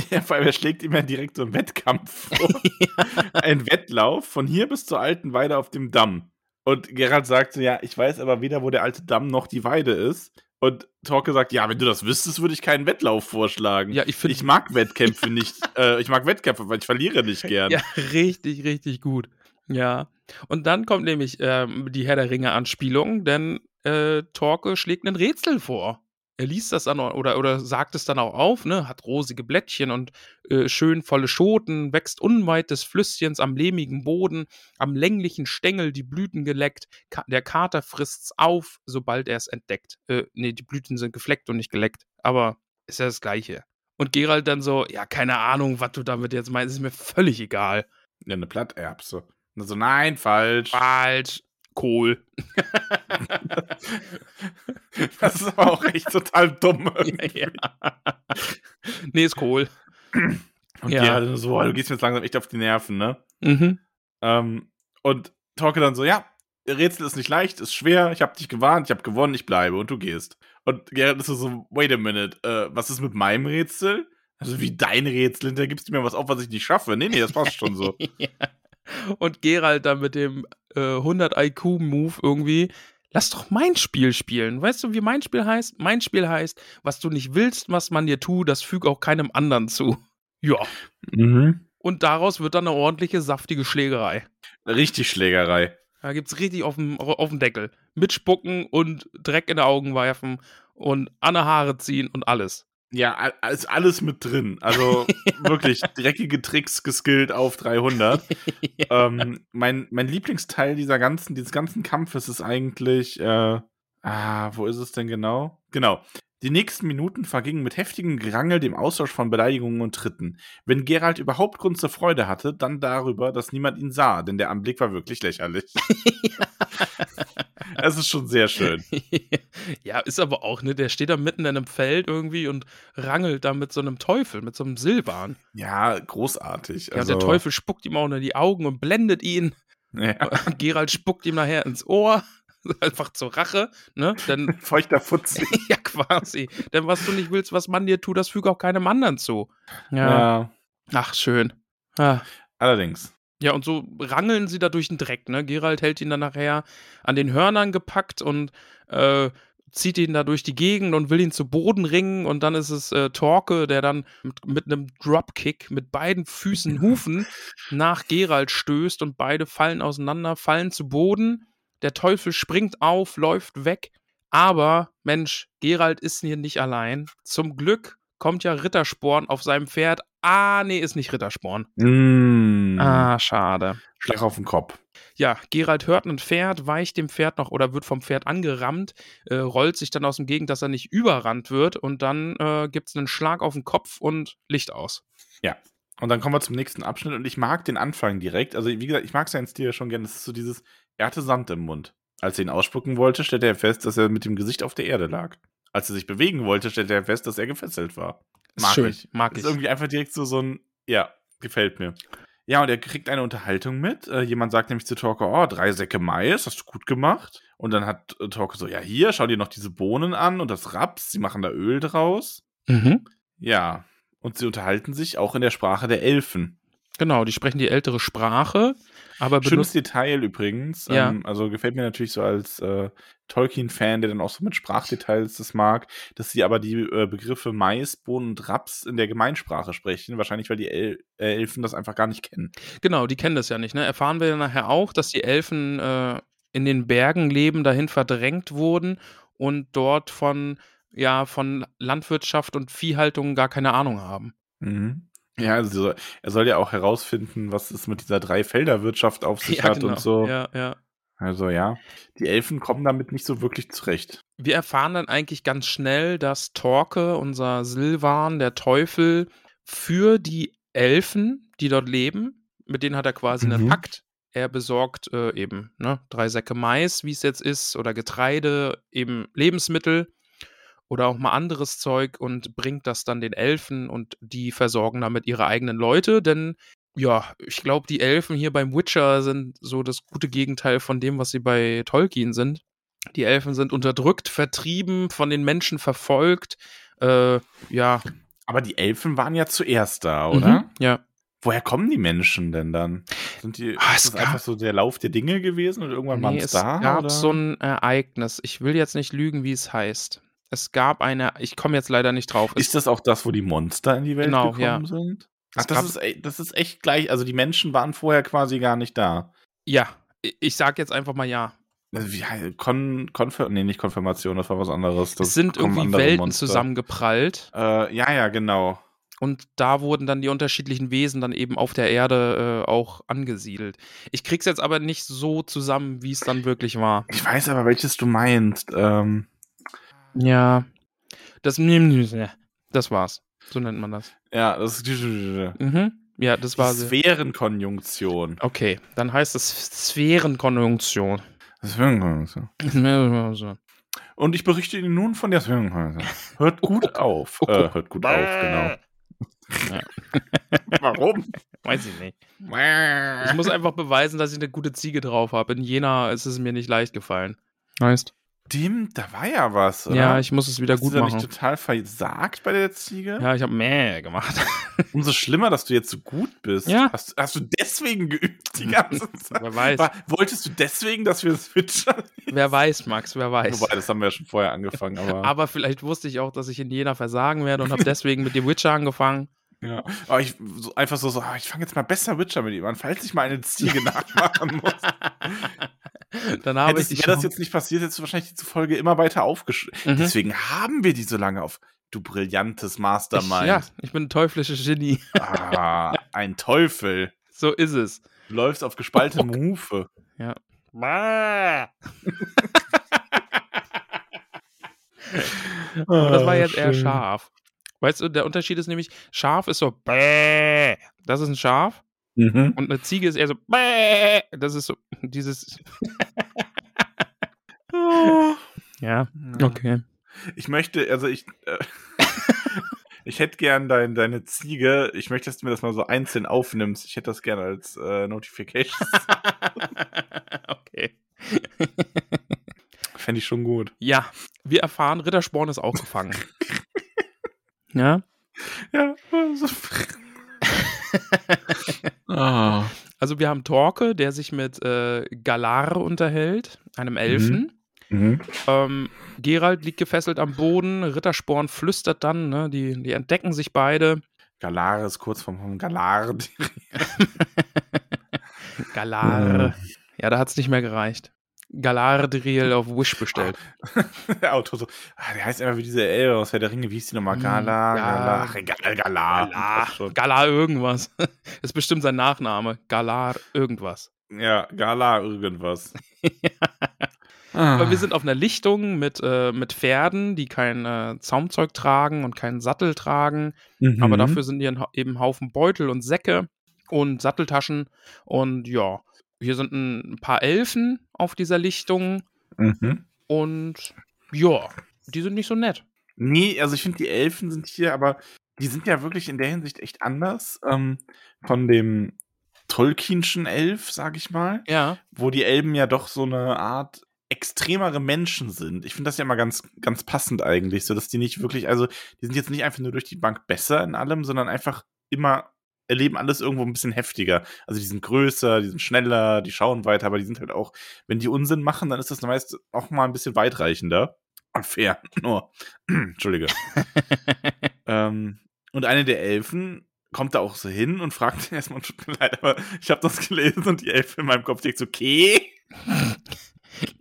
Ja, vor allem, er schlägt ihm ja direkt so einen Wettkampf vor. *laughs* Ein Wettlauf von hier bis zur alten Weide auf dem Damm. Und Gerald sagt so, ja, ich weiß aber weder, wo der alte Damm noch die Weide ist. Und Torke sagt, ja, wenn du das wüsstest, würde ich keinen Wettlauf vorschlagen. Ja, ich finde ich mag Wettkämpfe nicht. *laughs* Äh, ich mag Wettkämpfe, weil ich verliere nicht gern. Ja, richtig, richtig gut. Ja. Und dann kommt nämlich ähm, die Herr der Ringe-Anspielung, denn äh, Torke schlägt ein Rätsel vor. Er liest das dann oder, oder sagt es dann auch auf, ne? Hat rosige Blättchen und äh, schön volle Schoten, wächst unweit des Flüsschens am lehmigen Boden, am länglichen Stängel die Blüten geleckt. Ka der Kater frisst's auf, sobald er es entdeckt. Äh, nee, die Blüten sind gefleckt und nicht geleckt, aber ist ja das Gleiche. Und Gerald dann so, ja, keine Ahnung, was du damit jetzt meinst, ist mir völlig egal. Ja, eine Platterbse. Und so, nein, falsch. Falsch. Kohl. *laughs* Das ist aber auch echt total dumm. *laughs* ja. nee, ist Kohl. Und Ja. Gerald so, oh, du gehst mir jetzt langsam echt auf die Nerven, ne? Mhm. Ähm, Und Torke dann so, ja, Rätsel ist nicht leicht, ist schwer, ich habe dich gewarnt, ich habe gewonnen, ich bleibe und du gehst. Und Geralt ist so, wait a minute, äh, was ist mit meinem Rätsel? Also wie dein Rätsel, hinterher gibst du mir was auf, was ich nicht schaffe. Nee, nee, das passt schon so. *laughs* ja. Und Geralt dann mit dem äh, 100 IQ-Move irgendwie, lass doch mein Spiel spielen. Weißt du, wie mein Spiel heißt? Mein Spiel heißt, was du nicht willst, was man dir tut, das füg auch keinem anderen zu. *laughs* Ja. Mhm. Und daraus wird dann eine ordentliche, saftige Schlägerei. Richtig Schlägerei. Da gibt's richtig auf dem, auf dem Deckel. Mit Spucken und Dreck in die Augen werfen und an Haare ziehen und alles. Ja, ist alles mit drin. Also *laughs* wirklich dreckige Tricks geskillt auf 300. *laughs* ja. ähm, mein, mein Lieblingsteil dieser ganzen, dieses ganzen Kampfes ist eigentlich, äh, ah, wo ist es denn genau? Genau. Die nächsten Minuten vergingen mit heftigem Gerangel, dem Austausch von Beleidigungen und Tritten. Wenn Gerald überhaupt Grund zur Freude hatte, dann darüber, dass niemand ihn sah, denn der Anblick war wirklich lächerlich. *laughs* Es ist schon sehr schön. *laughs* ja, ist aber auch, ne? Der steht da mitten in einem Feld irgendwie und rangelt da mit so einem Teufel, mit so einem Silban. Ja, großartig. Ja, also... der Teufel spuckt ihm auch in die Augen und blendet ihn. Ja. *laughs* Gerald spuckt ihm nachher ins Ohr. *laughs* Einfach zur Rache, ne? Denn, Feuchter Futzi. ja, quasi. Denn was du nicht willst, was man dir tut, das füge auch keinem anderen zu. Ja. ja. Ach, schön. Ah. Allerdings. Ja, und so rangeln sie da durch den Dreck, ne? Gerald hält ihn dann nachher an den Hörnern gepackt und äh, zieht ihn da durch die Gegend und will ihn zu Boden ringen und dann ist es äh, Torke, der dann mit, mit einem Dropkick mit beiden Füßen Hufen nach Gerald stößt und beide fallen auseinander, fallen zu Boden. Der Teufel springt auf, läuft weg. Aber, Mensch, Gerald ist hier nicht allein. Zum Glück kommt ja Rittersporn auf seinem Pferd. Ah, nee, ist nicht Rittersporn. Mm. Ah, schade. Schlag auf den Kopf. Ja, Gerald hört ein Pferd, weicht dem Pferd noch oder wird vom Pferd angerammt, äh, rollt sich dann aus dem Gegend, dass er nicht überrannt wird und dann äh, gibt es einen Schlag auf den Kopf und Licht aus. Ja. Und dann kommen wir zum nächsten Abschnitt und ich mag den Anfang direkt. Also, wie gesagt, ich mag seinen Stil ja schon gerne. Das ist so dieses, er hatte Sand im Mund. Als er ihn ausspucken wollte, stellte er fest, dass er mit dem Gesicht auf der Erde lag. Als er sich bewegen wollte, stellte er fest, dass er gefesselt war. Mag Schön, ich. Mag ich. Ist irgendwie einfach direkt so, so ein, ja, gefällt mir. Ja, und er kriegt eine Unterhaltung mit. Äh, jemand sagt nämlich zu Torko, oh, drei Säcke Mais, hast du gut gemacht. Und dann hat äh, Torko so, ja, hier, schau dir noch diese Bohnen an und das Raps, sie machen da Öl draus. Mhm. Ja, und sie unterhalten sich auch in der Sprache der Elfen. Genau, die sprechen die ältere Sprache. Aber Schönes Detail übrigens. Ja. Ähm, also gefällt mir natürlich so als äh, Tolkien-Fan, der dann auch so mit Sprachdetails das mag, dass sie aber die äh, Begriffe Mais, Bohnen und Raps in der Gemeinsprache sprechen. Wahrscheinlich, weil die El äh, Elfen das einfach gar nicht kennen. Genau, die kennen das ja nicht. Ne? Erfahren wir ja nachher auch, dass die Elfen äh, in den Bergen leben, dahin verdrängt wurden und dort von, ja, von Landwirtschaft und Viehhaltung gar keine Ahnung haben. Mhm. Ja, also er soll ja auch herausfinden, was es mit dieser Dreifelderwirtschaft auf sich ja, hat genau. und so. Ja, ja. Also ja, die Elfen kommen damit nicht so wirklich zurecht. Wir erfahren dann eigentlich ganz schnell, dass Torke, unser Silvan, der Teufel, für die Elfen, die dort leben, mit denen hat er quasi mhm. einen Pakt. Er besorgt äh, eben ne, drei Säcke Mais, wie es jetzt ist, oder Getreide, eben Lebensmittel oder auch mal anderes Zeug und bringt das dann den Elfen und die versorgen damit ihre eigenen Leute, denn ja, ich glaube, die Elfen hier beim Witcher sind so das gute Gegenteil von dem, was sie bei Tolkien sind. Die Elfen sind unterdrückt, vertrieben, von den Menschen verfolgt. Äh, ja. Aber die Elfen waren ja zuerst da, oder? Mhm, ja. Woher kommen die Menschen denn dann? Sind die ah, ist das gab, einfach so der Lauf der Dinge gewesen und irgendwann nee, waren es da? Es gab oder? so ein Ereignis. Ich will jetzt nicht lügen, wie es heißt es gab eine, ich komme jetzt leider nicht drauf. Ist das auch das, wo die Monster in die Welt genau, gekommen ja. sind? Ach, das ist, das ist echt gleich, also die Menschen waren vorher quasi gar nicht da. Ja, ich sag jetzt einfach mal ja. Also, ja, Kon, Konfir nee, nicht Konfirmation, das war was anderes. Das es sind irgendwie Welten Monster. zusammengeprallt. Äh, ja, ja, genau. Und da wurden dann die unterschiedlichen Wesen dann eben auf der Erde äh, auch angesiedelt. Ich krieg's jetzt aber nicht so zusammen, wie es dann wirklich war. Ich weiß aber, welches du meinst. Ähm, ja. Das, das war's. So nennt man das. Ja, das ist. Mhm. Ja, das war. Sphärenkonjunktion. Okay, dann heißt es Sphärenkonjunktion. Sphärenkonjunktion. Und ich berichte Ihnen nun von der Sphärenkonjunktion. Hört gut *laughs* auf. Äh, hört gut auf, genau. Ja. *laughs* Warum? Weiß ich nicht. Ich muss einfach beweisen, dass ich eine gute Ziege drauf habe. In Jena ist es mir nicht leicht gefallen. Heißt? Stimmt, da war ja was, oder? Ja, ich muss es wieder Hast gut du machen. nicht total versagt bei der Ziege? Ja, ich habe mehr gemacht. *laughs* Umso schlimmer, dass du jetzt so gut bist. Ja. Hast, hast du deswegen geübt die ganze *laughs* Zeit? Wer weiß. War, wolltest du deswegen, dass wir switchen? *laughs* Wer weiß, Max, wer weiß. Wobei, das haben wir ja schon vorher angefangen, aber. Aber vielleicht wusste ich auch, dass ich in Jena versagen werde und habe deswegen mit dem Witcher angefangen. ja. aber ich so, einfach so, so ah, ich fange jetzt mal besser Witcher mit ihm an, falls ich mal eine Ziege nachmachen muss. Dann habe ich wäre das jetzt nicht passiert, hättest du wahrscheinlich die Folge immer weiter aufgeschrieben. Mhm. Deswegen haben wir die so lange auf. Du brillantes ich, Mastermind. Ja, ich bin ein teuflisches Genie. Ah, ein Teufel. *laughs* So ist es. Du läufst auf gespaltenem Hufe. Ja. *laughs* Aber das war jetzt eher scharf. Weißt du, der Unterschied ist nämlich, scharf ist so bäh. *laughs* Das ist ein Schaf. Mhm. Und eine Ziege ist eher so bäh. Das ist so dieses. Ja, okay. Ich möchte, also ich, äh, *laughs* ich hätte gern dein, deine Ziege. Ich möchte, dass du mir das mal so einzeln aufnimmst. Ich hätte das gerne als äh, Notification. *laughs* okay. Fände ich schon gut. Ja, wir erfahren, Rittersporn ist auch gefangen. *laughs* ja. Ja. Ah. Also wir haben Torke, der sich mit äh, Galar unterhält, einem Elfen. Mhm. Ähm, Gerald liegt gefesselt am Boden, Rittersporn flüstert dann, ne, die, die entdecken sich beide. Galar ist kurz vom, Galar. *laughs* Galar. Ja, da hat es nicht mehr gereicht. Galadriel auf Wish bestellt. *laughs* der Autor so. Ah, der heißt einfach wie diese Elbe aus Herr der Ringe. Wie hieß die nochmal? Hm, Gala, ja. Gala. Passt schon. Galar irgendwas. *laughs* ist bestimmt sein Nachname. Galar irgendwas. Ja, Gala irgendwas. Ah. Aber wir sind auf einer Lichtung mit, äh, mit Pferden, die kein äh, Zaumzeug tragen und keinen Sattel tragen. Mhm. Aber dafür sind hier eben Haufen Beutel und Säcke und Satteltaschen. Und ja, hier sind ein paar Elfen auf dieser Lichtung. Mhm. Und ja, die sind nicht so nett. Nee, also ich finde, die Elfen sind hier, aber die sind ja wirklich in der Hinsicht echt anders ähm, von dem Tolkienschen Elf, sag ich mal, Ja. wo die Elben ja doch so eine Art extremere Menschen sind. Ich finde das ja immer ganz, ganz passend eigentlich, so dass die nicht wirklich, also die sind jetzt nicht einfach nur durch die Bank besser in allem, sondern einfach immer erleben alles irgendwo ein bisschen heftiger. Also die sind größer, die sind schneller, die schauen weiter, aber die sind halt auch, wenn die Unsinn machen, dann ist das meist auch mal ein bisschen weitreichender. Unfair, *laughs* nur. Entschuldige. *laughs* ähm, und eine der Elfen kommt da auch so hin und fragt *laughs* erstmal, tut mir leid, aber ich habe das gelesen und die Elfe in meinem Kopf denkt so, okay,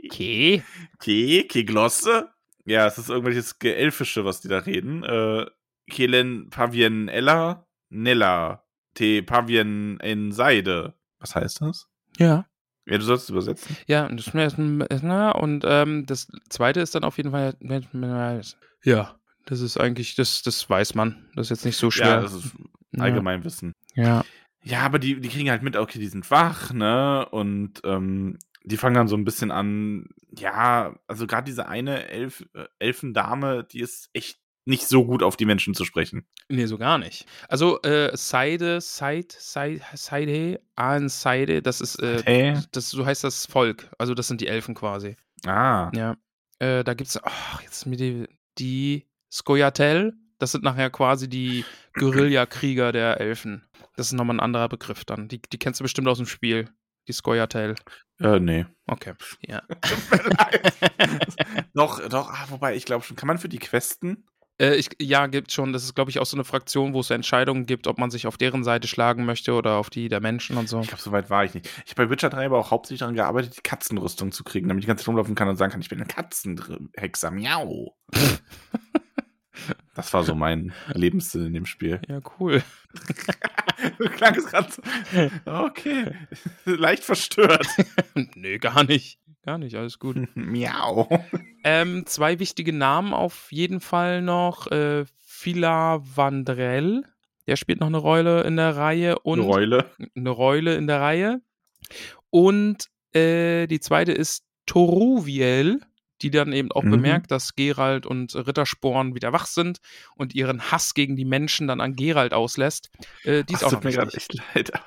Okay. okay, okay, Glosse. Ja, es ist irgendwelches Geelfische, was die da reden. Äh, Kelen Pavien Ella, Nella, Te Pavien en Seide. Was heißt das? Ja. Ja, du sollst es übersetzen. Ja, und das ist ein- na, und ähm, das zweite ist dann auf jeden Fall. Ja, das ist eigentlich, das, das weiß man. Das ist jetzt nicht so schwer. Ja, das ist Allgemeinwissen. Ja. Ja, aber die, die kriegen halt mit, okay, die sind wach, ne? Und ähm, die fangen dann so ein bisschen an, ja, also gerade diese eine Elf, äh, Elfendame, die ist echt nicht so gut auf die Menschen zu sprechen. Nee, so gar nicht. Also, äh, Seide, Seid, Seid, Seide, Ahn Seide, das ist, äh, Hey. das, so heißt das Volk. Also, das sind die Elfen quasi. Ah. Ja. Äh, da gibt's, ach, jetzt mir die, die Skoyatel, das sind nachher quasi die Guerillakrieger der Elfen. Das ist nochmal ein anderer Begriff dann. Die, die kennst du bestimmt aus dem Spiel. Die Skoyatel. Äh, nee. Okay. Ja. *laughs* *laughs* doch, doch, ah, wobei, ich glaube schon, kann man für die Questen? Äh, ich, ja, gibt schon. Das ist, glaube ich, auch so eine Fraktion, wo es Entscheidungen gibt, ob man sich auf deren Seite schlagen möchte oder auf die der Menschen und so. Ich glaube, so weit war ich nicht. Ich habe bei Witcher 3 aber auch hauptsächlich daran gearbeitet, die Katzenrüstung zu kriegen, damit ich ganz rumlaufen kann und sagen kann, ich bin eine Katzenhexer. Miau. *laughs* das war so mein Lebenssinn in dem Spiel. Ja, cool. *laughs* Klang es gerade so. Okay. *laughs* Leicht verstört. *laughs* Nö, gar nicht. Gar nicht, alles gut. Miau. ähm, zwei wichtige Namen auf jeden Fall noch. Äh, Phila Vandrell, der spielt noch eine Rolle in der Reihe. Und Eine Reule. eine Rolle in der Reihe. Und äh, die zweite ist Toruviel. Die dann eben auch Mhm. bemerkt, dass Gerald und Rittersporn wieder wach sind und ihren Hass gegen die Menschen dann an Gerald auslässt. Äh, die ist auch tut mir gerade echt leid. *laughs*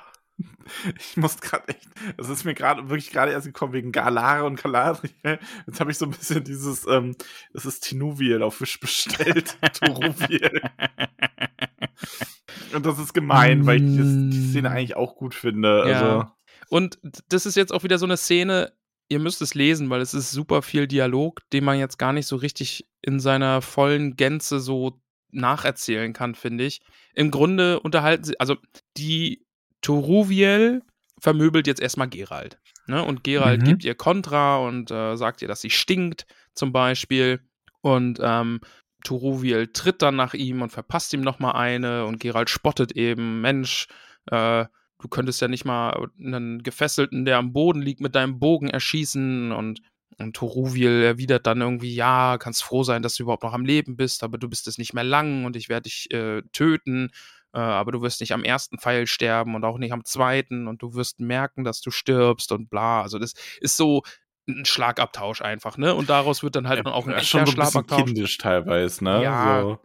Ich muss gerade echt, es ist mir gerade wirklich gerade erst gekommen wegen Galare und Galadriel. Jetzt habe ich so ein bisschen dieses, ähm, das ist Tinuviel auf Fisch bestellt. *laughs* Und das ist gemein, weil ich das, die Szene eigentlich auch gut finde. Ja. Also, Und das ist jetzt auch wieder so eine Szene, ihr müsst es lesen, weil es ist super viel Dialog, den man jetzt gar nicht so richtig in seiner vollen Gänze so nacherzählen kann, finde ich. Im Grunde unterhalten sie, also die Toruviel vermöbelt jetzt erstmal Gerald. Ne? Und Gerald Mhm. gibt ihr Kontra und äh, sagt ihr, dass sie stinkt, zum Beispiel. Und ähm, Toruviel tritt dann nach ihm und verpasst ihm nochmal eine und Gerald spottet eben, Mensch, äh, du könntest ja nicht mal einen Gefesselten, der am Boden liegt, mit deinem Bogen erschießen und und Toruviel erwidert dann irgendwie, ja, kannst froh sein, dass du überhaupt noch am Leben bist, aber du bist es nicht mehr lang und ich werde dich äh, töten, äh, aber du wirst nicht am ersten Pfeil sterben und auch nicht am zweiten und du wirst merken, dass du stirbst und bla. Also das ist so ein Schlagabtausch einfach, ne? Und daraus wird dann halt auch ein ja, echter schon so ein bisschen Schlagabtausch. kindisch teilweise, ne? Ja, so.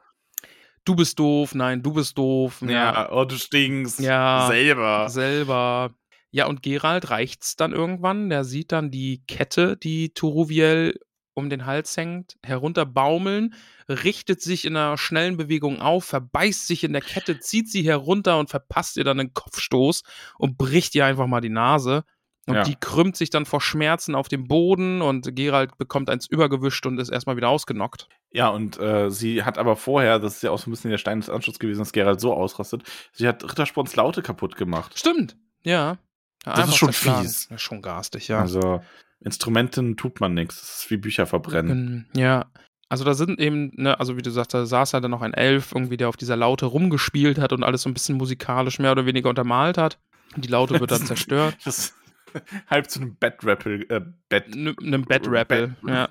Du bist doof, nein, du bist doof. ja, oh, du stinkst. Ja. Selber. selber. Ja, und Gerald reicht's dann irgendwann. Der sieht dann die Kette, die Turuviel um den Hals hängt, herunterbaumeln, richtet sich in einer schnellen Bewegung auf, verbeißt sich in der Kette, zieht sie herunter und verpasst ihr dann einen Kopfstoß und bricht ihr einfach mal die Nase. Und Ja. die krümmt sich dann vor Schmerzen auf dem Boden und Gerald bekommt eins übergewischt und ist erstmal wieder ausgenockt. Ja, und äh, sie hat aber vorher, das ist ja auch so ein bisschen der Stein des Anschlusses gewesen, dass Gerald so ausrastet, sie hat Rittersporns Laute kaputt gemacht. Stimmt, ja. Das ist schon fies. Das ist schon garstig, ja. Also, Instrumenten tut man nichts. Das ist wie Bücher verbrennen. Gen- Ja, also da sind eben, ne, also wie du sagst, da saß ja dann noch ein Elf, irgendwie, der auf dieser Laute rumgespielt hat und alles so ein bisschen musikalisch mehr oder weniger untermalt hat. Die Laute wird dann *laughs* zerstört. Das *laughs* halb zu einem Bett-Rappel. Äh, Bett. N- Einem Bett-Rappel, Bett- ja.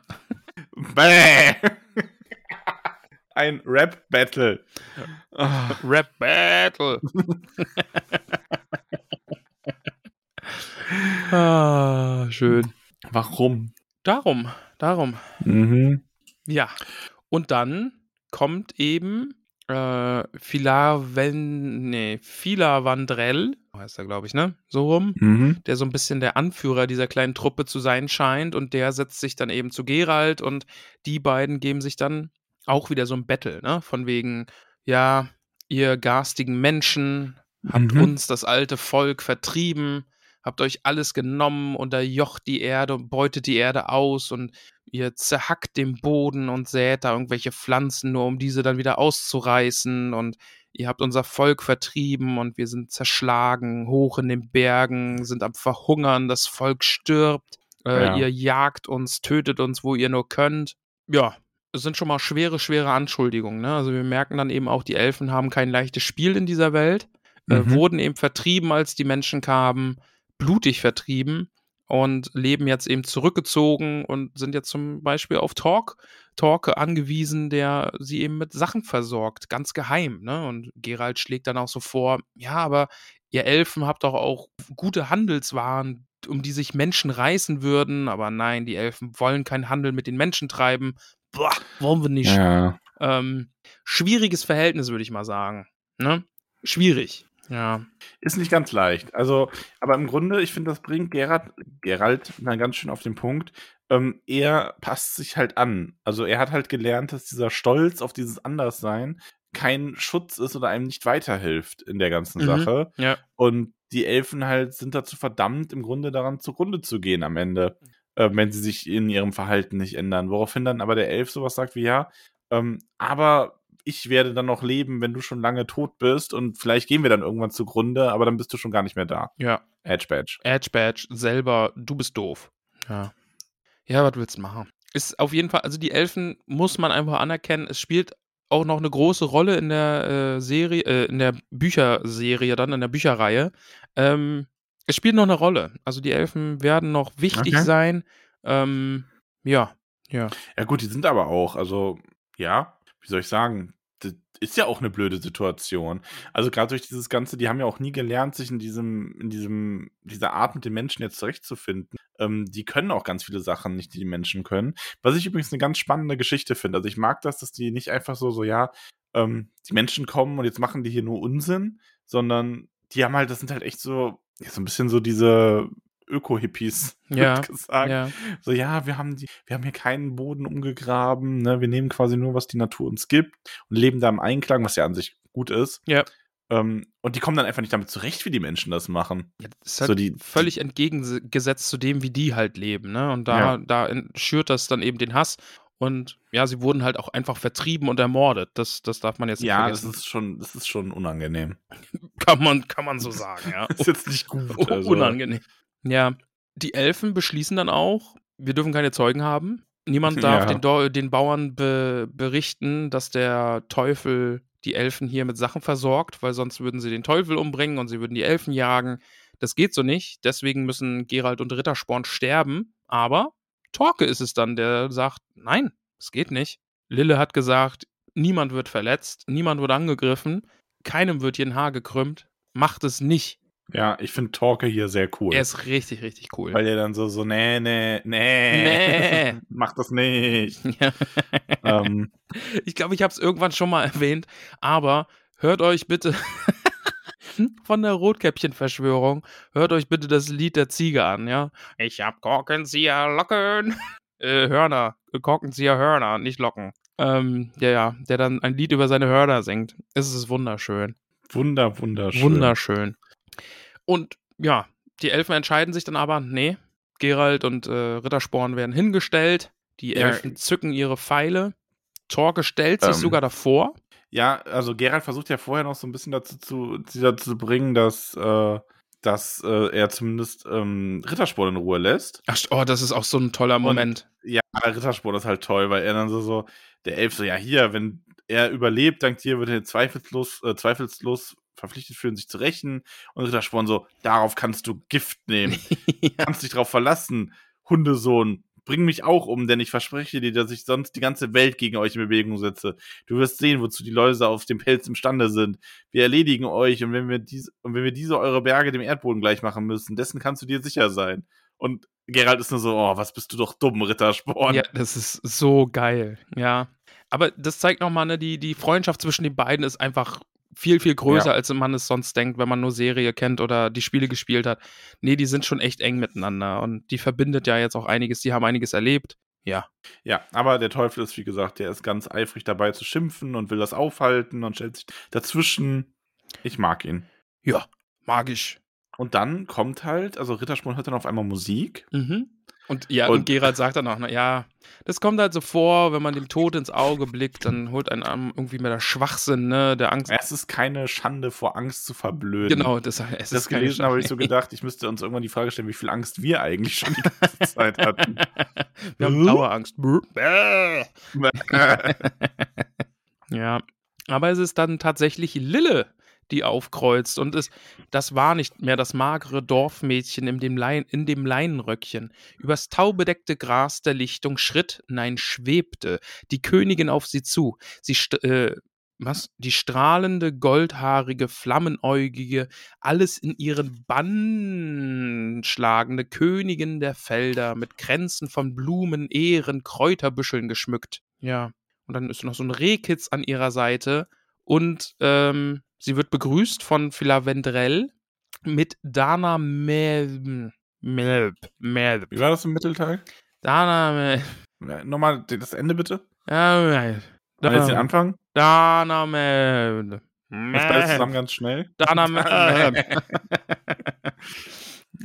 *laughs* Bäh. *laughs* Ein Rap-Battle. Ah, Rap-Battle. ah, schön. Warum? Darum, darum. Mhm. Ja. Und dann kommt eben äh, Filar Ven, nee, Fila Vandrell, heißt er, glaube ich, ne? So rum. Mhm. der so ein bisschen der Anführer dieser kleinen Truppe zu sein scheint und der setzt sich dann eben zu Gerald und die beiden geben sich dann auch wieder so ein Battle, ne? Von wegen, ja, ihr garstigen Menschen habt Mhm. uns, das alte Volk, vertrieben, habt euch alles genommen, unterjocht die Erde und beutet die Erde aus und ihr zerhackt den Boden und sät da irgendwelche Pflanzen, nur um diese dann wieder auszureißen und ihr habt unser Volk vertrieben und wir sind zerschlagen, hoch in den Bergen, sind am Verhungern, das Volk stirbt, äh, Ja. ihr jagt uns, tötet uns, wo ihr nur könnt. Ja, es sind schon mal schwere, schwere Anschuldigungen. Ne? Also wir merken dann eben auch, die Elfen haben kein leichtes Spiel in dieser Welt, äh, Mhm. wurden eben vertrieben, als die Menschen kamen, blutig vertrieben und leben jetzt eben zurückgezogen und sind jetzt zum Beispiel auf Talk, Torque angewiesen, der sie eben mit Sachen versorgt, ganz geheim. Ne? Und Gerald schlägt dann auch so vor, ja, aber ihr Elfen habt doch auch gute Handelswaren, um die sich Menschen reißen würden, aber nein, die Elfen wollen keinen Handel mit den Menschen treiben. Boah, wollen wir nicht. Ja. Ähm, schwieriges Verhältnis, würde ich mal sagen. Ne? Schwierig. Ja. Ist nicht ganz leicht. Also, aber im Grunde, ich finde, das bringt Gerard, Gerald dann ganz schön auf den Punkt. Ähm, er passt sich halt an. Also, er hat halt gelernt, dass dieser Stolz auf dieses Anderssein kein Schutz ist oder einem nicht weiterhilft in der ganzen Mhm. Sache. Ja. Und die Elfen halt sind dazu verdammt, im Grunde daran zugrunde zu gehen am Ende, äh, wenn sie sich in ihrem Verhalten nicht ändern. Woraufhin dann aber der Elf sowas sagt wie, ja, ähm, aber ich werde dann noch leben, wenn du schon lange tot bist und vielleicht gehen wir dann irgendwann zugrunde, aber dann bist du schon gar nicht mehr da. Ja. Edge Badge. Edge Badge selber, du bist doof. Ja. Ja, was willst du machen? Ist auf jeden Fall, also die Elfen muss man einfach anerkennen. Es spielt auch noch eine große Rolle in der äh, Serie, äh, in der Bücherserie dann, in der Bücherreihe. Ähm, es spielt noch eine Rolle. Also die Elfen werden noch wichtig Okay. sein. Ähm, ja, ja. Ja gut, die sind aber auch, also ja, wie soll ich sagen, ist ja auch eine blöde Situation. Also gerade durch dieses Ganze, die haben ja auch nie gelernt, sich in diesem, in diesem, dieser Art mit den Menschen jetzt zurechtzufinden. Ähm, die können auch ganz viele Sachen nicht, die die Menschen können. Was ich übrigens eine ganz spannende Geschichte finde. Also ich mag das, dass die nicht einfach so, so, ja, ähm, die Menschen kommen und jetzt machen die hier nur Unsinn, sondern die haben halt, das sind halt echt so, ja, so ein bisschen so diese Öko-Hippies, *laughs* Ja, wird gesagt. Ja. So, ja, wir haben die, wir haben hier keinen Boden umgegraben, ne? Wir nehmen quasi nur, was die Natur uns gibt und leben da im Einklang, was ja an sich gut ist. Ja. Ähm, und die kommen dann einfach nicht damit zurecht, wie die Menschen das machen. Ja, das ist halt So die- völlig entgegengesetzt zu dem, wie die halt leben, ne? Und da, Ja. da schürt das dann eben den Hass. Und ja, sie wurden halt auch einfach vertrieben und ermordet. Das, das darf man jetzt nicht Ja, das vergessen. ist schon, das ist schon unangenehm. *laughs* kann, man, kann man so sagen, ja. *laughs* Ist jetzt nicht gut. Also. Unangenehm. Ja, die Elfen beschließen dann auch, wir dürfen keine Zeugen haben. Niemand darf Ja. den, den Bauern be berichten, dass der Teufel die Elfen hier mit Sachen versorgt, weil sonst würden sie den Teufel umbringen und sie würden die Elfen jagen. Das geht so nicht. Deswegen müssen Gerald und Rittersporn sterben. Aber Torke ist es dann, der sagt, nein, es geht nicht. Lille hat gesagt, niemand wird verletzt, niemand wird angegriffen, keinem wird hier ein Haar gekrümmt. Macht es nicht. Ja, ich finde Torque hier sehr cool. Er ist richtig, richtig cool. weil er dann so, so, nee, nee, nee, Nee. *laughs* mach das nicht. *laughs* Ja. ähm, Ich glaube, ich habe es irgendwann schon mal erwähnt, aber hört euch bitte *laughs* von der Rotkäppchen-Verschwörung, hört euch bitte das Lied der Ziege an, ja? Ich hab Korkenzieher Locken. Äh, Hörner, Korkenzieher Hörner, nicht Locken. Ähm, ja, ja, der dann ein Lied über seine Hörner singt. Es ist wunderschön. wunder, wunderschön. Wunderschön. Und ja, die Elfen entscheiden sich dann aber, nee, Gerald und äh, Rittersporn werden hingestellt. Die Ja. Elfen zücken ihre Pfeile. Torke stellt sich Ähm. sogar davor. Ja, also Gerald versucht ja vorher noch so ein bisschen dazu zu, dazu zu bringen, dass, äh, dass äh, er zumindest ähm, Rittersport in Ruhe lässt. Ach, oh, das ist auch so ein toller Moment. Ja, Rittersport ist halt toll, weil er dann so, so der Elf so, ja, hier, wenn er überlebt, dank dir wird er zweifelslos, äh, zweifelslos verpflichtet fühlen, sich zu rächen. Und Rittersporn so, darauf kannst du Gift nehmen. *laughs* ja. kannst dich drauf verlassen, Hundesohn. Bring mich auch um, denn ich verspreche dir, dass ich sonst die ganze Welt gegen euch in Bewegung setze. Du wirst sehen, wozu die Läuse auf dem Pelz imstande sind. Wir erledigen euch und wenn wir diese, und wenn wir diese eure Berge dem Erdboden gleich machen müssen, dessen kannst du dir sicher sein. Und Gerald ist nur so, oh, was bist du doch dumm, Rittersporn. ja, das ist so geil. Ja. Aber das zeigt nochmal, ne, die, die Freundschaft zwischen den beiden ist einfach viel, viel größer, Ja. als man es sonst denkt, wenn man nur Serie kennt oder die Spiele gespielt hat. Nee, die sind schon echt eng miteinander und die verbindet ja jetzt auch einiges, die haben einiges erlebt. Ja. Ja, aber der Teufel ist, wie gesagt, der ist ganz eifrig dabei zu schimpfen und will das aufhalten und stellt sich dazwischen. Ich mag ihn. Ja, magisch. Und dann kommt halt, also Rittersporn hört dann auf einmal Musik. Mhm. Und ja, und, Und- Gerald sagt dann auch, na ja, das kommt halt so vor, wenn man dem Tod ins Auge blickt, dann holt einen irgendwie mehr der Schwachsinn, ne, der Angst. Es ist keine Schande, vor Angst zu verblöden. Genau, das, es Das ist gelesen habe ich so gedacht, ich müsste uns irgendwann die Frage stellen, wie viel Angst wir eigentlich schon die ganze *laughs* Zeit hatten. Wir haben blaue Angst. Bäh. *laughs* Ja, aber es ist dann tatsächlich Lille, die aufkreuzt. Und es, das war nicht mehr das magere Dorfmädchen in dem, Lein, in dem Leinenröckchen. Übers taubedeckte Gras der Lichtung schritt, nein, schwebte die Königin auf sie zu. Sie, äh, was? Die strahlende, goldhaarige, flammenäugige, alles in ihren Bann schlagende Königin der Felder mit Kränzen von Blumen, Ehren, Kräuterbüscheln geschmückt. Ja. Und dann ist noch so ein Rehkitz an ihrer Seite. Und ähm, sie wird begrüßt von Filavendrell mit Dana Melb. Melb. Melb. Wie war das im Mittelteil? Dana Melb. Nochmal das Ende bitte. Ja. Und jetzt den Anfang. Dana Melb. Jetzt beides zusammen ganz schnell. Dana *laughs* Melb.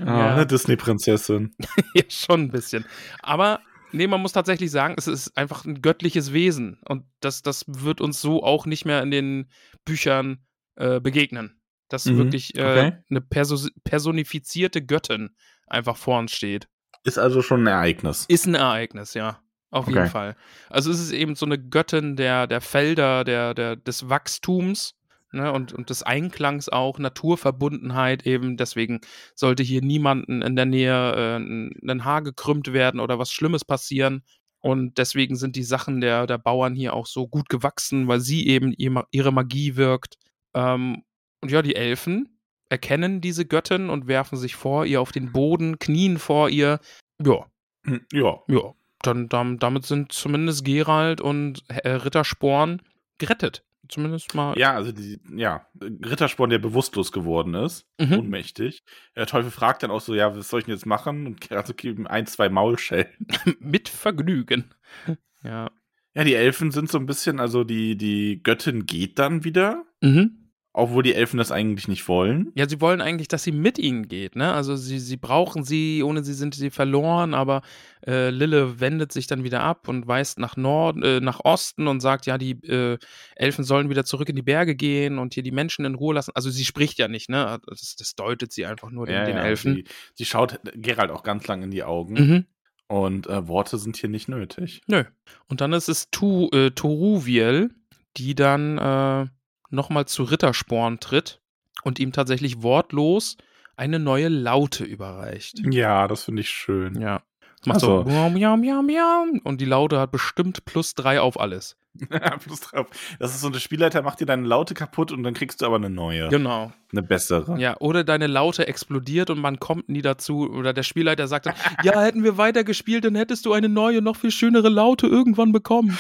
Ah, eine Disney-Prinzessin. *laughs* Ja, schon ein bisschen. Aber nee, man muss tatsächlich sagen, es ist einfach ein göttliches Wesen. Und das, das wird uns so auch nicht mehr in den Büchern äh, begegnen. Dass Mhm, wirklich äh, okay. eine perso personifizierte Göttin einfach vor uns steht. Ist also schon ein Ereignis. Ist ein Ereignis, ja. Auf jeden Okay. Fall. Also es ist eben so eine Göttin der, der Felder, der, der, des Wachstums ne, und, und des Einklangs auch, Naturverbundenheit eben. Deswegen sollte hier niemanden in der Nähe äh, ein ein Haar gekrümmt werden oder was Schlimmes passieren. Und deswegen sind die Sachen der, der Bauern hier auch so gut gewachsen, weil sie eben ihre Magie wirkt. Ähm, und ja, die Elfen erkennen diese Göttin und werfen sich vor ihr auf den Boden, knien vor ihr. Ja. Hm, ja. Ja. Dann, dann, damit sind zumindest Gerald und äh, Rittersporn gerettet. Zumindest mal. Ja, also die, ja, Rittersporn, der bewusstlos geworden ist, mhm. ohnmächtig. Der Teufel fragt dann auch so, ja, was soll ich denn jetzt machen? Und Gerald so gibt ihm ein, zwei Maulschellen. *laughs* Mit Vergnügen. *laughs* ja. Ja, die Elfen sind so ein bisschen, also die, die Göttin geht dann wieder. Mhm. Obwohl die Elfen das eigentlich nicht wollen. Ja, sie wollen eigentlich, dass sie mit ihnen geht, ne? Also sie, sie brauchen sie, ohne sie sind sie verloren, aber äh, Lille wendet sich dann wieder ab und weist nach Norden, äh, nach Osten und sagt, ja, die äh, Elfen sollen wieder zurück in die Berge gehen und hier die Menschen in Ruhe lassen. Also sie spricht ja nicht, ne? Das, das deutet sie einfach nur ja, den, den Elfen. Sie, sie, schaut Gerald auch ganz lang in die Augen. Mhm. Und äh, Worte sind hier nicht nötig. Nö. Und dann ist es tu, äh, Toruviel, die dann äh, nochmal zu Rittersporn tritt und ihm tatsächlich wortlos eine neue Laute überreicht. Ja, das finde ich schön. Ja. Macht also. so miau, miau, miau, miau, und die Laute hat bestimmt plus drei auf alles. *laughs* plus drei auf. Das ist so, der Spielleiter macht dir deine Laute kaputt und dann kriegst du aber eine neue. Genau. Eine bessere. Ja, oder deine Laute explodiert und man kommt nie dazu. Oder der Spielleiter sagt dann, *laughs* ja, hätten wir weiter gespielt, dann hättest du eine neue, noch viel schönere Laute irgendwann bekommen.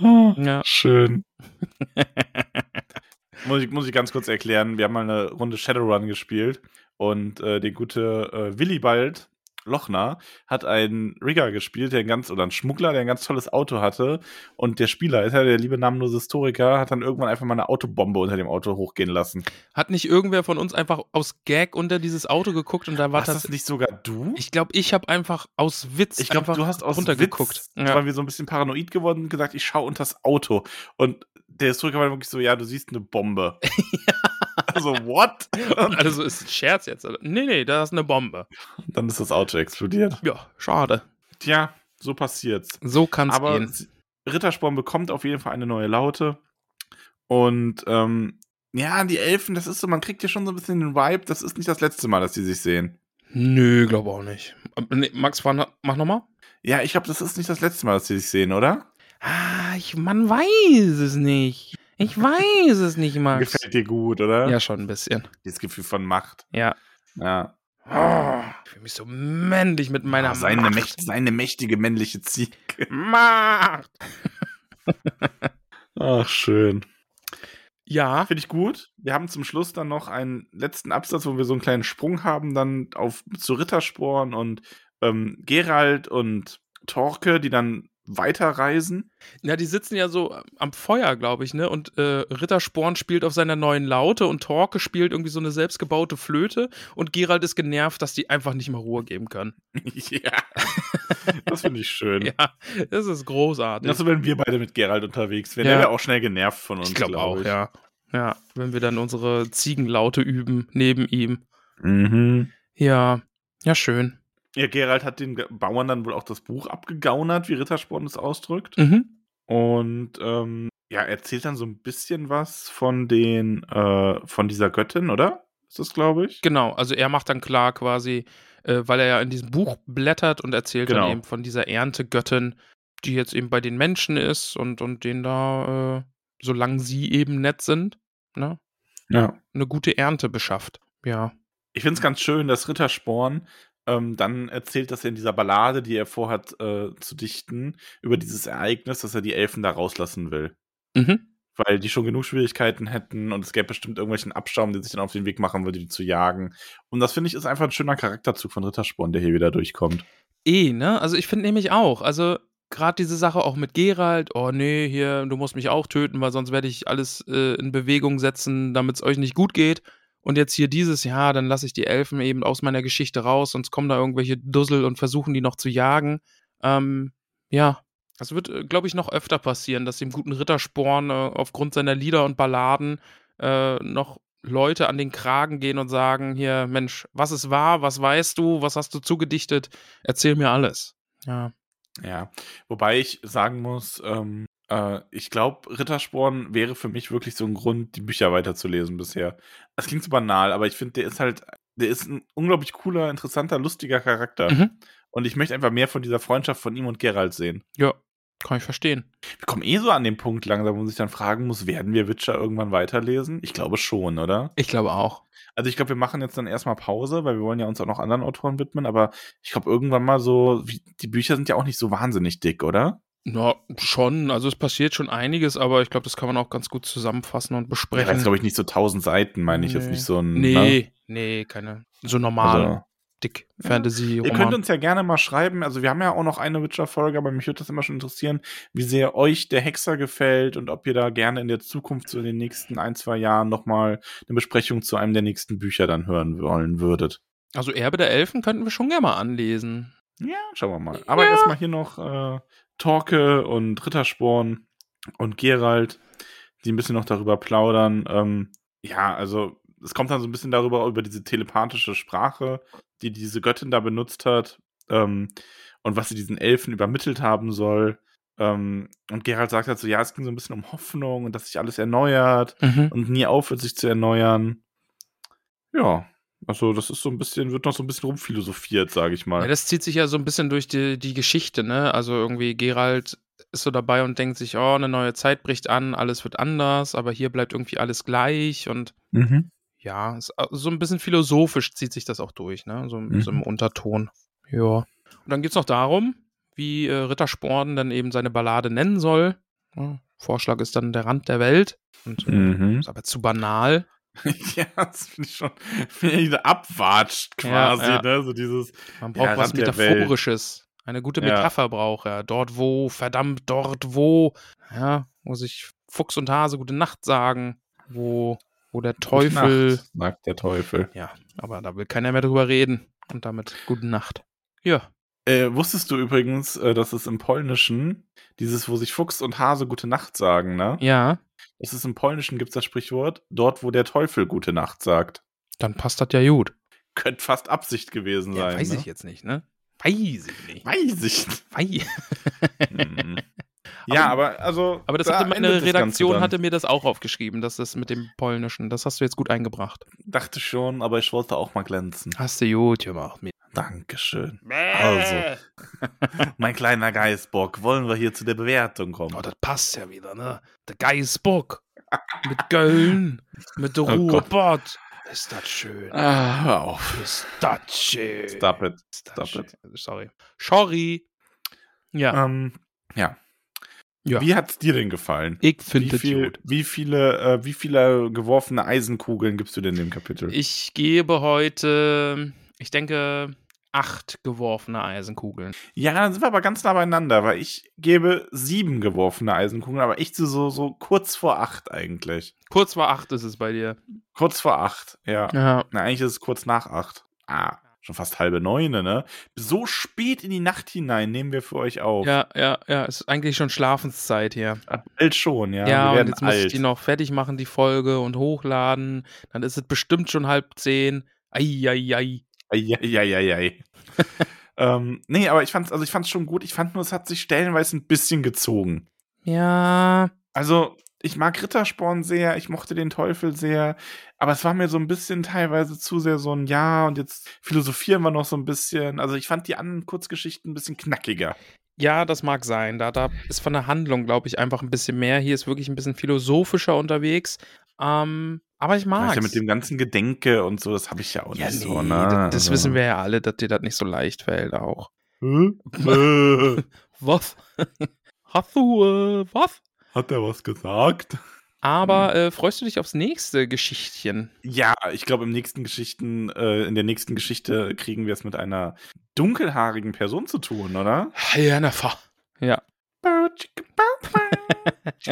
Oh, ja. Schön. *laughs* muss, ich, muss ich ganz kurz erklären. Wir haben mal eine Runde Shadowrun gespielt und äh, der gute äh, Willibald Lochner hat einen Rigger gespielt, der ein ganz, oder einen Schmuggler, der ein ganz tolles Auto hatte. Und der Spielleiter, der liebe namenlose Historiker, hat dann irgendwann einfach mal eine Autobombe unter dem Auto hochgehen lassen. Hat nicht irgendwer von uns einfach aus Gag unter dieses Auto geguckt und da war das. das nicht sogar du? Ich glaube, ich habe einfach aus Witz ich glaub, du hast aus runtergeguckt. Witz, ja. weil wir so ein bisschen paranoid geworden und gesagt, ich schaue unter das Auto. Und der Historiker war wirklich so, ja, du siehst eine Bombe. *laughs* ja. Also, what? *laughs* also, ist ein Scherz jetzt. Nee, nee, da ist eine Bombe. Dann ist das Auto explodiert. Ja, schade. Tja, so passiert's. So kann's Aber gehen. Rittersporn bekommt auf jeden Fall eine neue Laute. Und, ähm, ja, die Elfen, das ist so, man kriegt ja schon so ein bisschen den Vibe, das ist nicht das letzte Mal, dass die sich sehen. Nö, glaube auch nicht. Nee, Max, mach nochmal. Ja, ich glaube, das ist nicht das letzte Mal, dass die sich sehen, oder? Ah, ich, man weiß es nicht. Ich weiß es nicht, Max. Gefällt dir gut, oder? Ja, schon ein bisschen. Dieses Gefühl von Macht. Ja. Ja. Oh, ich fühle mich so männlich mit meiner oh, seine Macht. Mächt, seine mächtige männliche Ziege. Macht! *laughs* Ach, schön. Ja. Finde ich gut. Wir haben zum Schluss dann noch einen letzten Absatz, wo wir so einen kleinen Sprung haben, dann auf zu Rittersporn und ähm, Gerald und Torke, die dann weiterreisen. Ja, die sitzen ja so am Feuer, glaube ich, ne? Und äh, Rittersporn spielt auf seiner neuen Laute und Torke spielt irgendwie so eine selbstgebaute Flöte und Gerald ist genervt, dass die einfach nicht mehr Ruhe geben können. *laughs* ja. Das finde ich schön. *laughs* ja, das ist großartig. Also, wenn wir beide mit Gerald unterwegs wären, ja. der wäre auch schnell genervt von uns. Ich glaube glaub auch, ich. ja. Ja, wenn wir dann unsere Ziegenlaute üben neben ihm. Mhm. Ja, ja, schön. Ja, Gerald hat den Bauern dann wohl auch das Buch abgegaunert, wie Rittersporn es ausdrückt. Mhm. Und ähm, ja, erzählt dann so ein bisschen was von den, äh, von dieser Göttin, oder? Ist das, glaube ich? Genau, also er macht dann klar quasi, äh, weil er ja in diesem Buch blättert und erzählt genau. dann eben von dieser Erntegöttin, die jetzt eben bei den Menschen ist und, und denen da, äh, solange sie eben nett sind, ne? Ja. Eine gute Ernte beschafft. Ja. Ich finde es ganz schön, dass Rittersporn ähm, dann erzählt, dass er in dieser Ballade, die er vorhat äh, zu dichten, über dieses Ereignis, dass er die Elfen da rauslassen will. Mhm. Weil die schon genug Schwierigkeiten hätten und es gäbe bestimmt irgendwelchen Abschaum, der sich dann auf den Weg machen würde, die zu jagen. Und das finde ich ist einfach ein schöner Charakterzug von Rittersporn, der hier wieder durchkommt. Eh, ne? Also ich finde nämlich auch, also gerade diese Sache auch mit Gerald, oh nee, hier, du musst mich auch töten, weil sonst werde ich alles äh, in Bewegung setzen, damit es euch nicht gut geht. Und jetzt hier dieses Jahr, dann lasse ich die Elfen eben aus meiner Geschichte raus, sonst kommen da irgendwelche Dussel und versuchen die noch zu jagen. Ähm, ja, das wird, äh, glaube ich, noch öfter passieren, dass dem guten Rittersporn äh, aufgrund seiner Lieder und Balladen äh, noch Leute an den Kragen gehen und sagen: Hier, Mensch, was ist wahr? Was weißt du? Was hast du zugedichtet? Erzähl mir alles. Ja. Ja, wobei ich sagen muss, ähm, äh, ich glaube, Rittersporn wäre für mich wirklich so ein Grund, die Bücher weiterzulesen bisher. Das klingt so banal, aber ich finde, der ist halt der ist ein unglaublich cooler, interessanter, lustiger Charakter. Mhm. Und ich möchte einfach mehr von dieser Freundschaft von ihm und Geralt sehen. Ja, kann ich verstehen. Wir kommen eh so an den Punkt langsam, wo man sich dann fragen muss, werden wir Witcher irgendwann weiterlesen? Ich glaube schon, oder? Ich glaube auch. Also ich glaube, wir machen jetzt dann erstmal Pause, weil wir wollen ja uns auch noch anderen Autoren widmen, aber ich glaube irgendwann mal so, wie, die Bücher sind ja auch nicht so wahnsinnig dick, oder? Ja, schon. Also es passiert schon einiges, aber ich glaube, das kann man auch ganz gut zusammenfassen und Ja, besprechen. das ist, glaube ich, nicht so tausend Seiten, meine ich jetzt Nee. nicht so ein. Ne? nee, nee, keine. So normal, Also, dick Fantasy, Ihr könnt uns ja gerne mal schreiben. Also, wir haben ja auch noch eine Witcher-Folge, aber mich würde das immer schon interessieren, wie sehr euch der Hexer gefällt und ob ihr da gerne in der Zukunft, so in den nächsten ein, zwei Jahren, nochmal eine Besprechung zu einem der nächsten Bücher dann hören wollen würdet. Also Erbe der Elfen könnten wir schon gerne mal anlesen. Ja, schauen wir mal. Aber Ja. erstmal hier noch äh, Torke und Rittersporn und Gerald, die ein bisschen noch darüber plaudern. Ähm, ja, also es kommt dann so ein bisschen darüber, über diese telepathische Sprache, die diese Göttin da benutzt hat ähm, und was sie diesen Elfen übermittelt haben soll. Ähm, und Gerald sagt halt so, ja, es ging so ein bisschen um Hoffnung und dass sich alles erneuert Mhm. und nie aufhört, sich zu erneuern. Ja, also das ist so ein bisschen, wird noch so ein bisschen rumphilosophiert, sage ich mal. Ja, das zieht sich ja so ein bisschen durch die, die Geschichte, ne? Also irgendwie Gerald ist so dabei und denkt sich, oh, eine neue Zeit bricht an, alles wird anders, aber hier bleibt irgendwie alles gleich und mhm. ja, ist au- so ein bisschen philosophisch zieht sich das auch durch, ne? So, so im Mhm. Unterton. Ja. Und dann geht's noch darum, wie äh, Rittersporn dann eben seine Ballade nennen soll. Ja, Vorschlag ist dann der Rand der Welt. Und, äh, Mhm. Ist aber zu banal. *laughs* Ja, das finde ich schon, wieder abwatscht quasi, Ja, ja. ne? So dieses, Man braucht Ja, was. Metaphorisches. Eine gute. Metapher braucht er. Dort wo, verdammt, dort wo. Ja, wo sich Fuchs und Hase gute Nacht sagen. Wo, wo der Teufel. Nacht, sagt der Teufel. Ja, aber da will keiner mehr drüber reden. Und damit gute Nacht. Ja. Äh, wusstest du übrigens, äh, dass es im Polnischen dieses, wo sich Fuchs und Hase gute Nacht sagen, ne? Ja, Das ist im Polnischen gibt's das Sprichwort, dort wo der Teufel gute Nacht sagt. dann passt das ja gut. Könnte fast Absicht gewesen Ja, sein. weiß ne? ich jetzt nicht, ne? Weiß ich nicht. Weiß ich nicht. Mhm. *laughs* ja, aber also. Aber das da hatte meine Redaktion hatte mir das auch aufgeschrieben, dass das mit dem Polnischen, das hast du jetzt gut eingebracht. Dachte schon, aber ich wollte auch mal glänzen. Hast du gut gemacht. Dankeschön. Also. *laughs* Mein kleiner Geißbock, wollen wir hier zu der Bewertung kommen? Oh, das passt ja wieder, ne? Der Geißbock. Mit Köln. Mit der Oh. Ruhrpott. Ist das schön. Ah, hör auf. Ist das schön. Stop it. Das Stop schön. Sorry. Sorry. Ja. Ähm, ja. Ja. Wie hat's dir denn gefallen? ich finde viel, gut. wie, viele, äh, wie viele geworfene Eisenkugeln gibst du denn dem Kapitel? Ich gebe heute, ich denke, acht geworfene Eisenkugeln. ja, dann sind wir aber ganz nah beieinander, weil ich gebe sieben geworfene Eisenkugeln, aber echt so, so, kurz vor acht eigentlich. Kurz vor acht ist es bei dir. Kurz vor acht, ja. Ja. Na, eigentlich ist es kurz nach acht. Ah, schon fast halbe neune, ne? So spät in die Nacht hinein nehmen wir für euch auf. Ja, ja, ja. Ist eigentlich schon Schlafenszeit hier. Bald schon, ja. Ja, wir und jetzt muss ich alt. die noch fertig machen, die Folge, und hochladen. Dann ist es bestimmt schon halb zehn. Eieiei. Eieieiei. ähm, nee, aber ich fand's, also ich fand's schon gut. Ich fand nur, es hat sich stellenweise ein bisschen gezogen. Ja. Also, ich mag Rittersporn sehr, ich mochte den Teufel sehr, aber es war mir so ein bisschen teilweise zu sehr so ein Ja und jetzt philosophieren wir noch so ein bisschen. Also, ich fand die anderen Kurzgeschichten ein bisschen knackiger. Ja, das mag sein. Da, da ist von der Handlung, glaube ich, einfach ein bisschen mehr. Hier ist wirklich ein bisschen philosophischer unterwegs. Ähm, aber ich mag ja, mit dem ganzen Gedenke und so, das habe ich ja auch Ja, nicht nee, so, ne? das, das Also- wissen wir ja alle, dass dir das nicht so leicht fällt auch. *laughs* Was? *laughs* Hast du, äh, was? Hat er was gesagt? Aber äh, freust du dich aufs nächste Geschichtchen? Ja, ich glaube, im nächsten Geschichten, äh, in der nächsten Geschichte kriegen wir es mit einer dunkelhaarigen Person zu tun, oder? Jennifer. Ja. *laughs*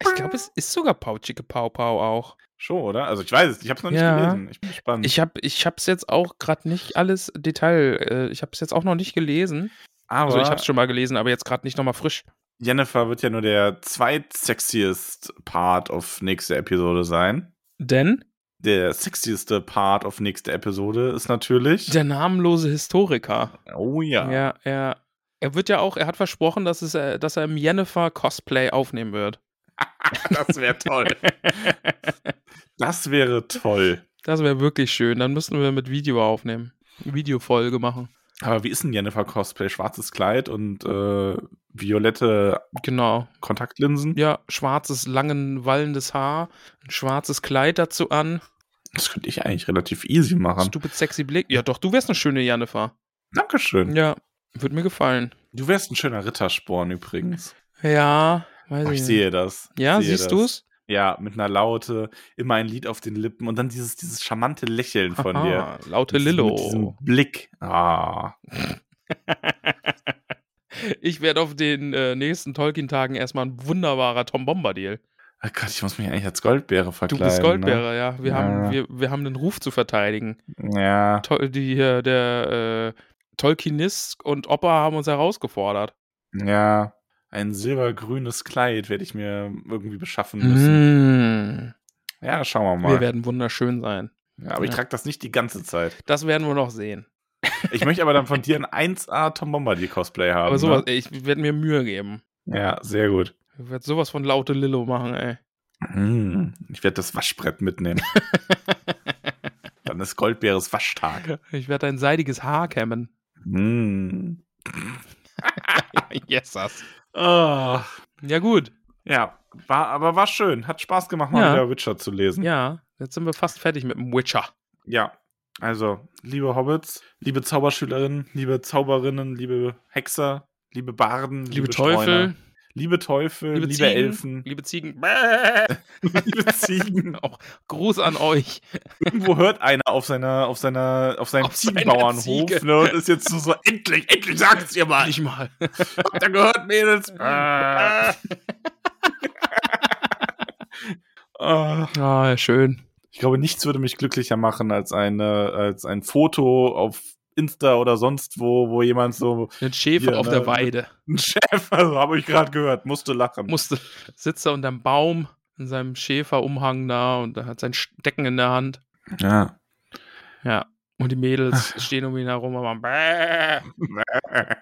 Ich glaube, es ist sogar Pautschige Pau Pau auch. Schon, oder? Also ich weiß es, ich habe es noch nicht Ja. gelesen. Ich bin gespannt. Ich habe ich hab's jetzt auch gerade nicht alles Detail, äh, ich habe es jetzt auch noch nicht gelesen. aber Also ich habe es schon mal gelesen, aber jetzt gerade nicht nochmal frisch. Jennifer wird ja nur der zweitsexiest Part auf nächste Episode sein. Denn Der sexieste Part auf nächste Episode ist natürlich. der namenlose Historiker. oh ja. Ja, er, er wird ja auch, er hat versprochen, dass, es, äh, dass er im Jennifer Cosplay aufnehmen wird. *laughs* *laughs* Das wäre toll. Das wäre toll. Das wäre wirklich schön. Dann müssten wir mit Video aufnehmen. Videofolge machen. Aber wie ist denn Jennifer Cosplay? Schwarzes Kleid und äh, violette Genau. Kontaktlinsen? Ja, schwarzes, langen, wallendes Haar, ein schwarzes Kleid dazu an, Das könnte ich eigentlich relativ easy machen. stupid sexy Blick. Ja, doch, du wärst eine schöne Jennifer. Dankeschön. Ja, würde mir gefallen. Du wärst ein schöner Rittersporn übrigens. Ja, weiß Oh, ich ich sehe das. Ja, sehe siehst das. du's? Ja, mit einer Laute, immer ein Lied auf den Lippen und dann dieses, dieses charmante Lächeln von dir. Aha, Laute Mit Lillo. Mit diesem Blick. Ah. *laughs* ich werde auf den äh, nächsten Tolkien-Tagen erstmal ein wunderbarer Tom Bombadil. Oh Gott, ich muss mich eigentlich als Goldbeere Du verkleiden. bist Goldbeere, ja. Wir, Ja. Haben, wir, wir haben den Ruf zu verteidigen. Ne? Ja. To die, der äh, Tolkienist und Opa haben uns herausgefordert. Ja. Ein silbergrünes Kleid werde ich mir irgendwie beschaffen müssen. Mm, Ja, schauen wir mal. wir werden wunderschön sein. ja, aber ich Ja. trage das nicht die ganze Zeit. Das werden wir noch sehen. Ich möchte aber dann von dir ein 1A Tom Bombadil Cosplay haben. Aber sowas, Ne? ey, ich werde mir Mühe geben. Ja, sehr gut. Ich werde sowas von Laute Lillo machen, ey. Hm, Ich werde das Waschbrett mitnehmen. *laughs* dann ist Goldbeeres Waschtag. Ich werde ein seidiges Haar kämmen. Hm. *laughs* yes, das. Ah. Ja, gut. Ja, war, aber war schön. Hat Spaß gemacht, mal Ja. wieder Witcher zu lesen. Ja, jetzt sind wir fast fertig mit dem Witcher. Ja, also, liebe Hobbits, liebe Zauberschülerinnen, liebe Zauberinnen, liebe Hexer, liebe Barden, liebe, Liebe Teufel, Streuner, liebe Teufel, liebe, liebe, Ziegen, Elfen, liebe Ziegen. *laughs* *laughs* liebe Ziegen. *laughs* Auch Gruß an euch. Irgendwo hört einer auf seiner, auf seiner, auf seinem Auf Ziegenbauernhof Ziege. ne, und ist jetzt so, so endlich, endlich sagt's ihr mal. Nicht mal. Habt ihr gehört, Mädels? Ah. Ah, schön. Ich glaube, nichts würde mich glücklicher machen als eine, als ein Foto auf Insta oder sonst wo, wo jemand so Ein Schäfer Ja, auf ne, der Weide. *laughs* ein also habe ich gerade gehört, musste lachen. Musste, sitzt er unterm Baum in seinem Schäferumhang da und er hat sein Stecken in der Hand. ja. Ja. Und die Mädels *laughs* stehen um ihn herum, aber bäh,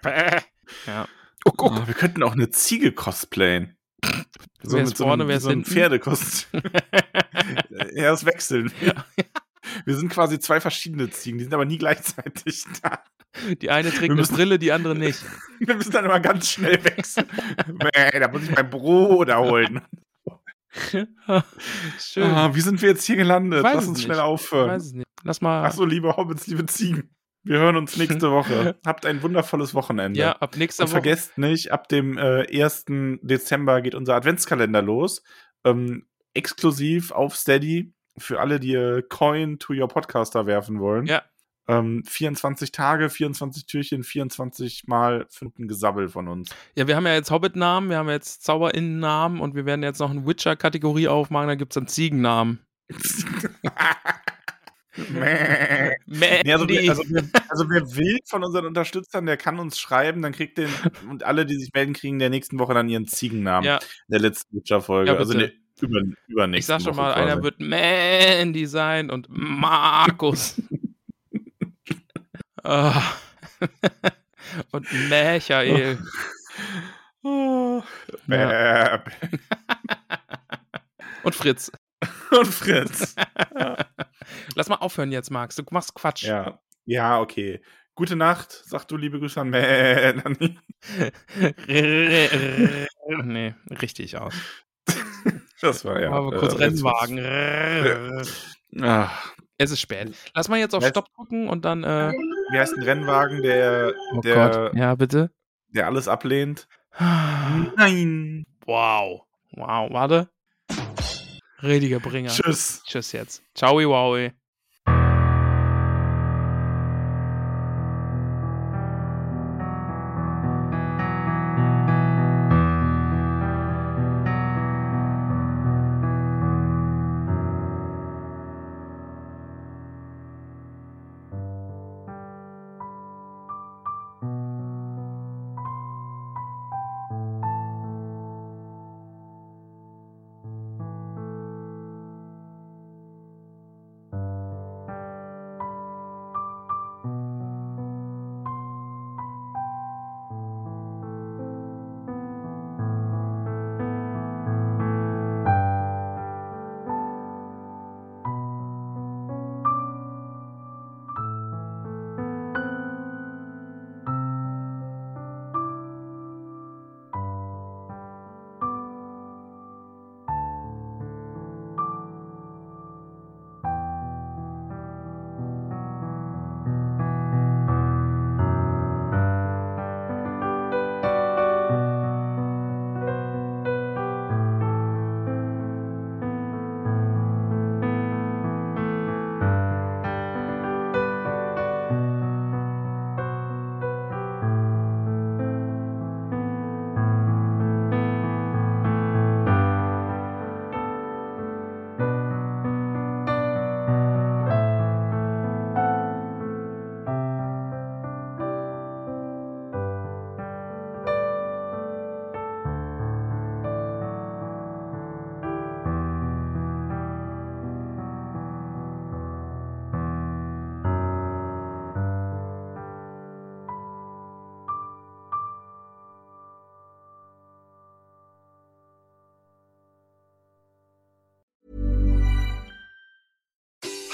bäh. Ja. Oh, guck. Oh, wir könnten auch eine Ziege cosplayen. Wer ist vorne, einem, wer ist so einem hinten? Pferdekostüm. *laughs* ja, das wechseln. Wir sind quasi zwei verschiedene Ziegen, die sind aber nie gleichzeitig *laughs* da. Die eine trägt Wir eine müssen- Brille, die andere nicht. *laughs* Wir müssen dann immer ganz schnell wechseln. Bäh, da muss ich mein Bruder holen. *laughs* Schön. Ah, wie sind wir jetzt hier gelandet? Weiß Lass uns schnell aufhören. weiß nicht. Lass mal. Achso, liebe Hobbits, liebe Ziegen. Wir hören uns nächste Woche. Habt ein wundervolles Wochenende. ja, ab nächster Und Woche. vergesst nicht, ab dem äh, 1. Dezember geht unser Adventskalender los. Ähm, exklusiv auf Steady für alle, die äh, Coin to your Podcaster werfen wollen. Ja. Ähm, 24 Tage, 24 Türchen, 24 mal fünften Gesabbel von uns. Ja, wir haben ja jetzt Hobbit-Namen, wir haben jetzt ZauberInnen-Namen und wir werden jetzt noch eine Witcher-Kategorie aufmachen, da gibt es dann Ziegennamen. *laughs* Mäh. Mandy. Nee, also, wer, also, wer, *laughs* also wer will von unseren Unterstützern, der kann uns schreiben, dann kriegt den und alle, die sich melden, kriegen in der nächsten Woche dann ihren Ziegennamen ja, der letzten Witcher-Folge. Ja, also ne, über, übernächste ich sag schon Woche mal, quasi. einer wird Mandy sein und Markus. *laughs* Ah. *laughs* und Michael. Oh. Ja. Bäh. *laughs* Und Fritz. Und Fritz. Lass mal aufhören jetzt, Max. Du machst Quatsch. ja. Ja, okay. Gute Nacht, sag du liebe Grüße an Melanie. nee, richtig aus. Das war ja. Aber kurz äh, Rennwagen. Es ist spät. Lass mal jetzt auf Stopp drücken und dann. Äh, wie heißt ein Rennwagen, der, oh der, Gott. Ja, bitte. der alles ablehnt? Nein. Wow. Wow, warte. Rediger Bringer. Tschüss. Tschüss jetzt. Ciao, wowi.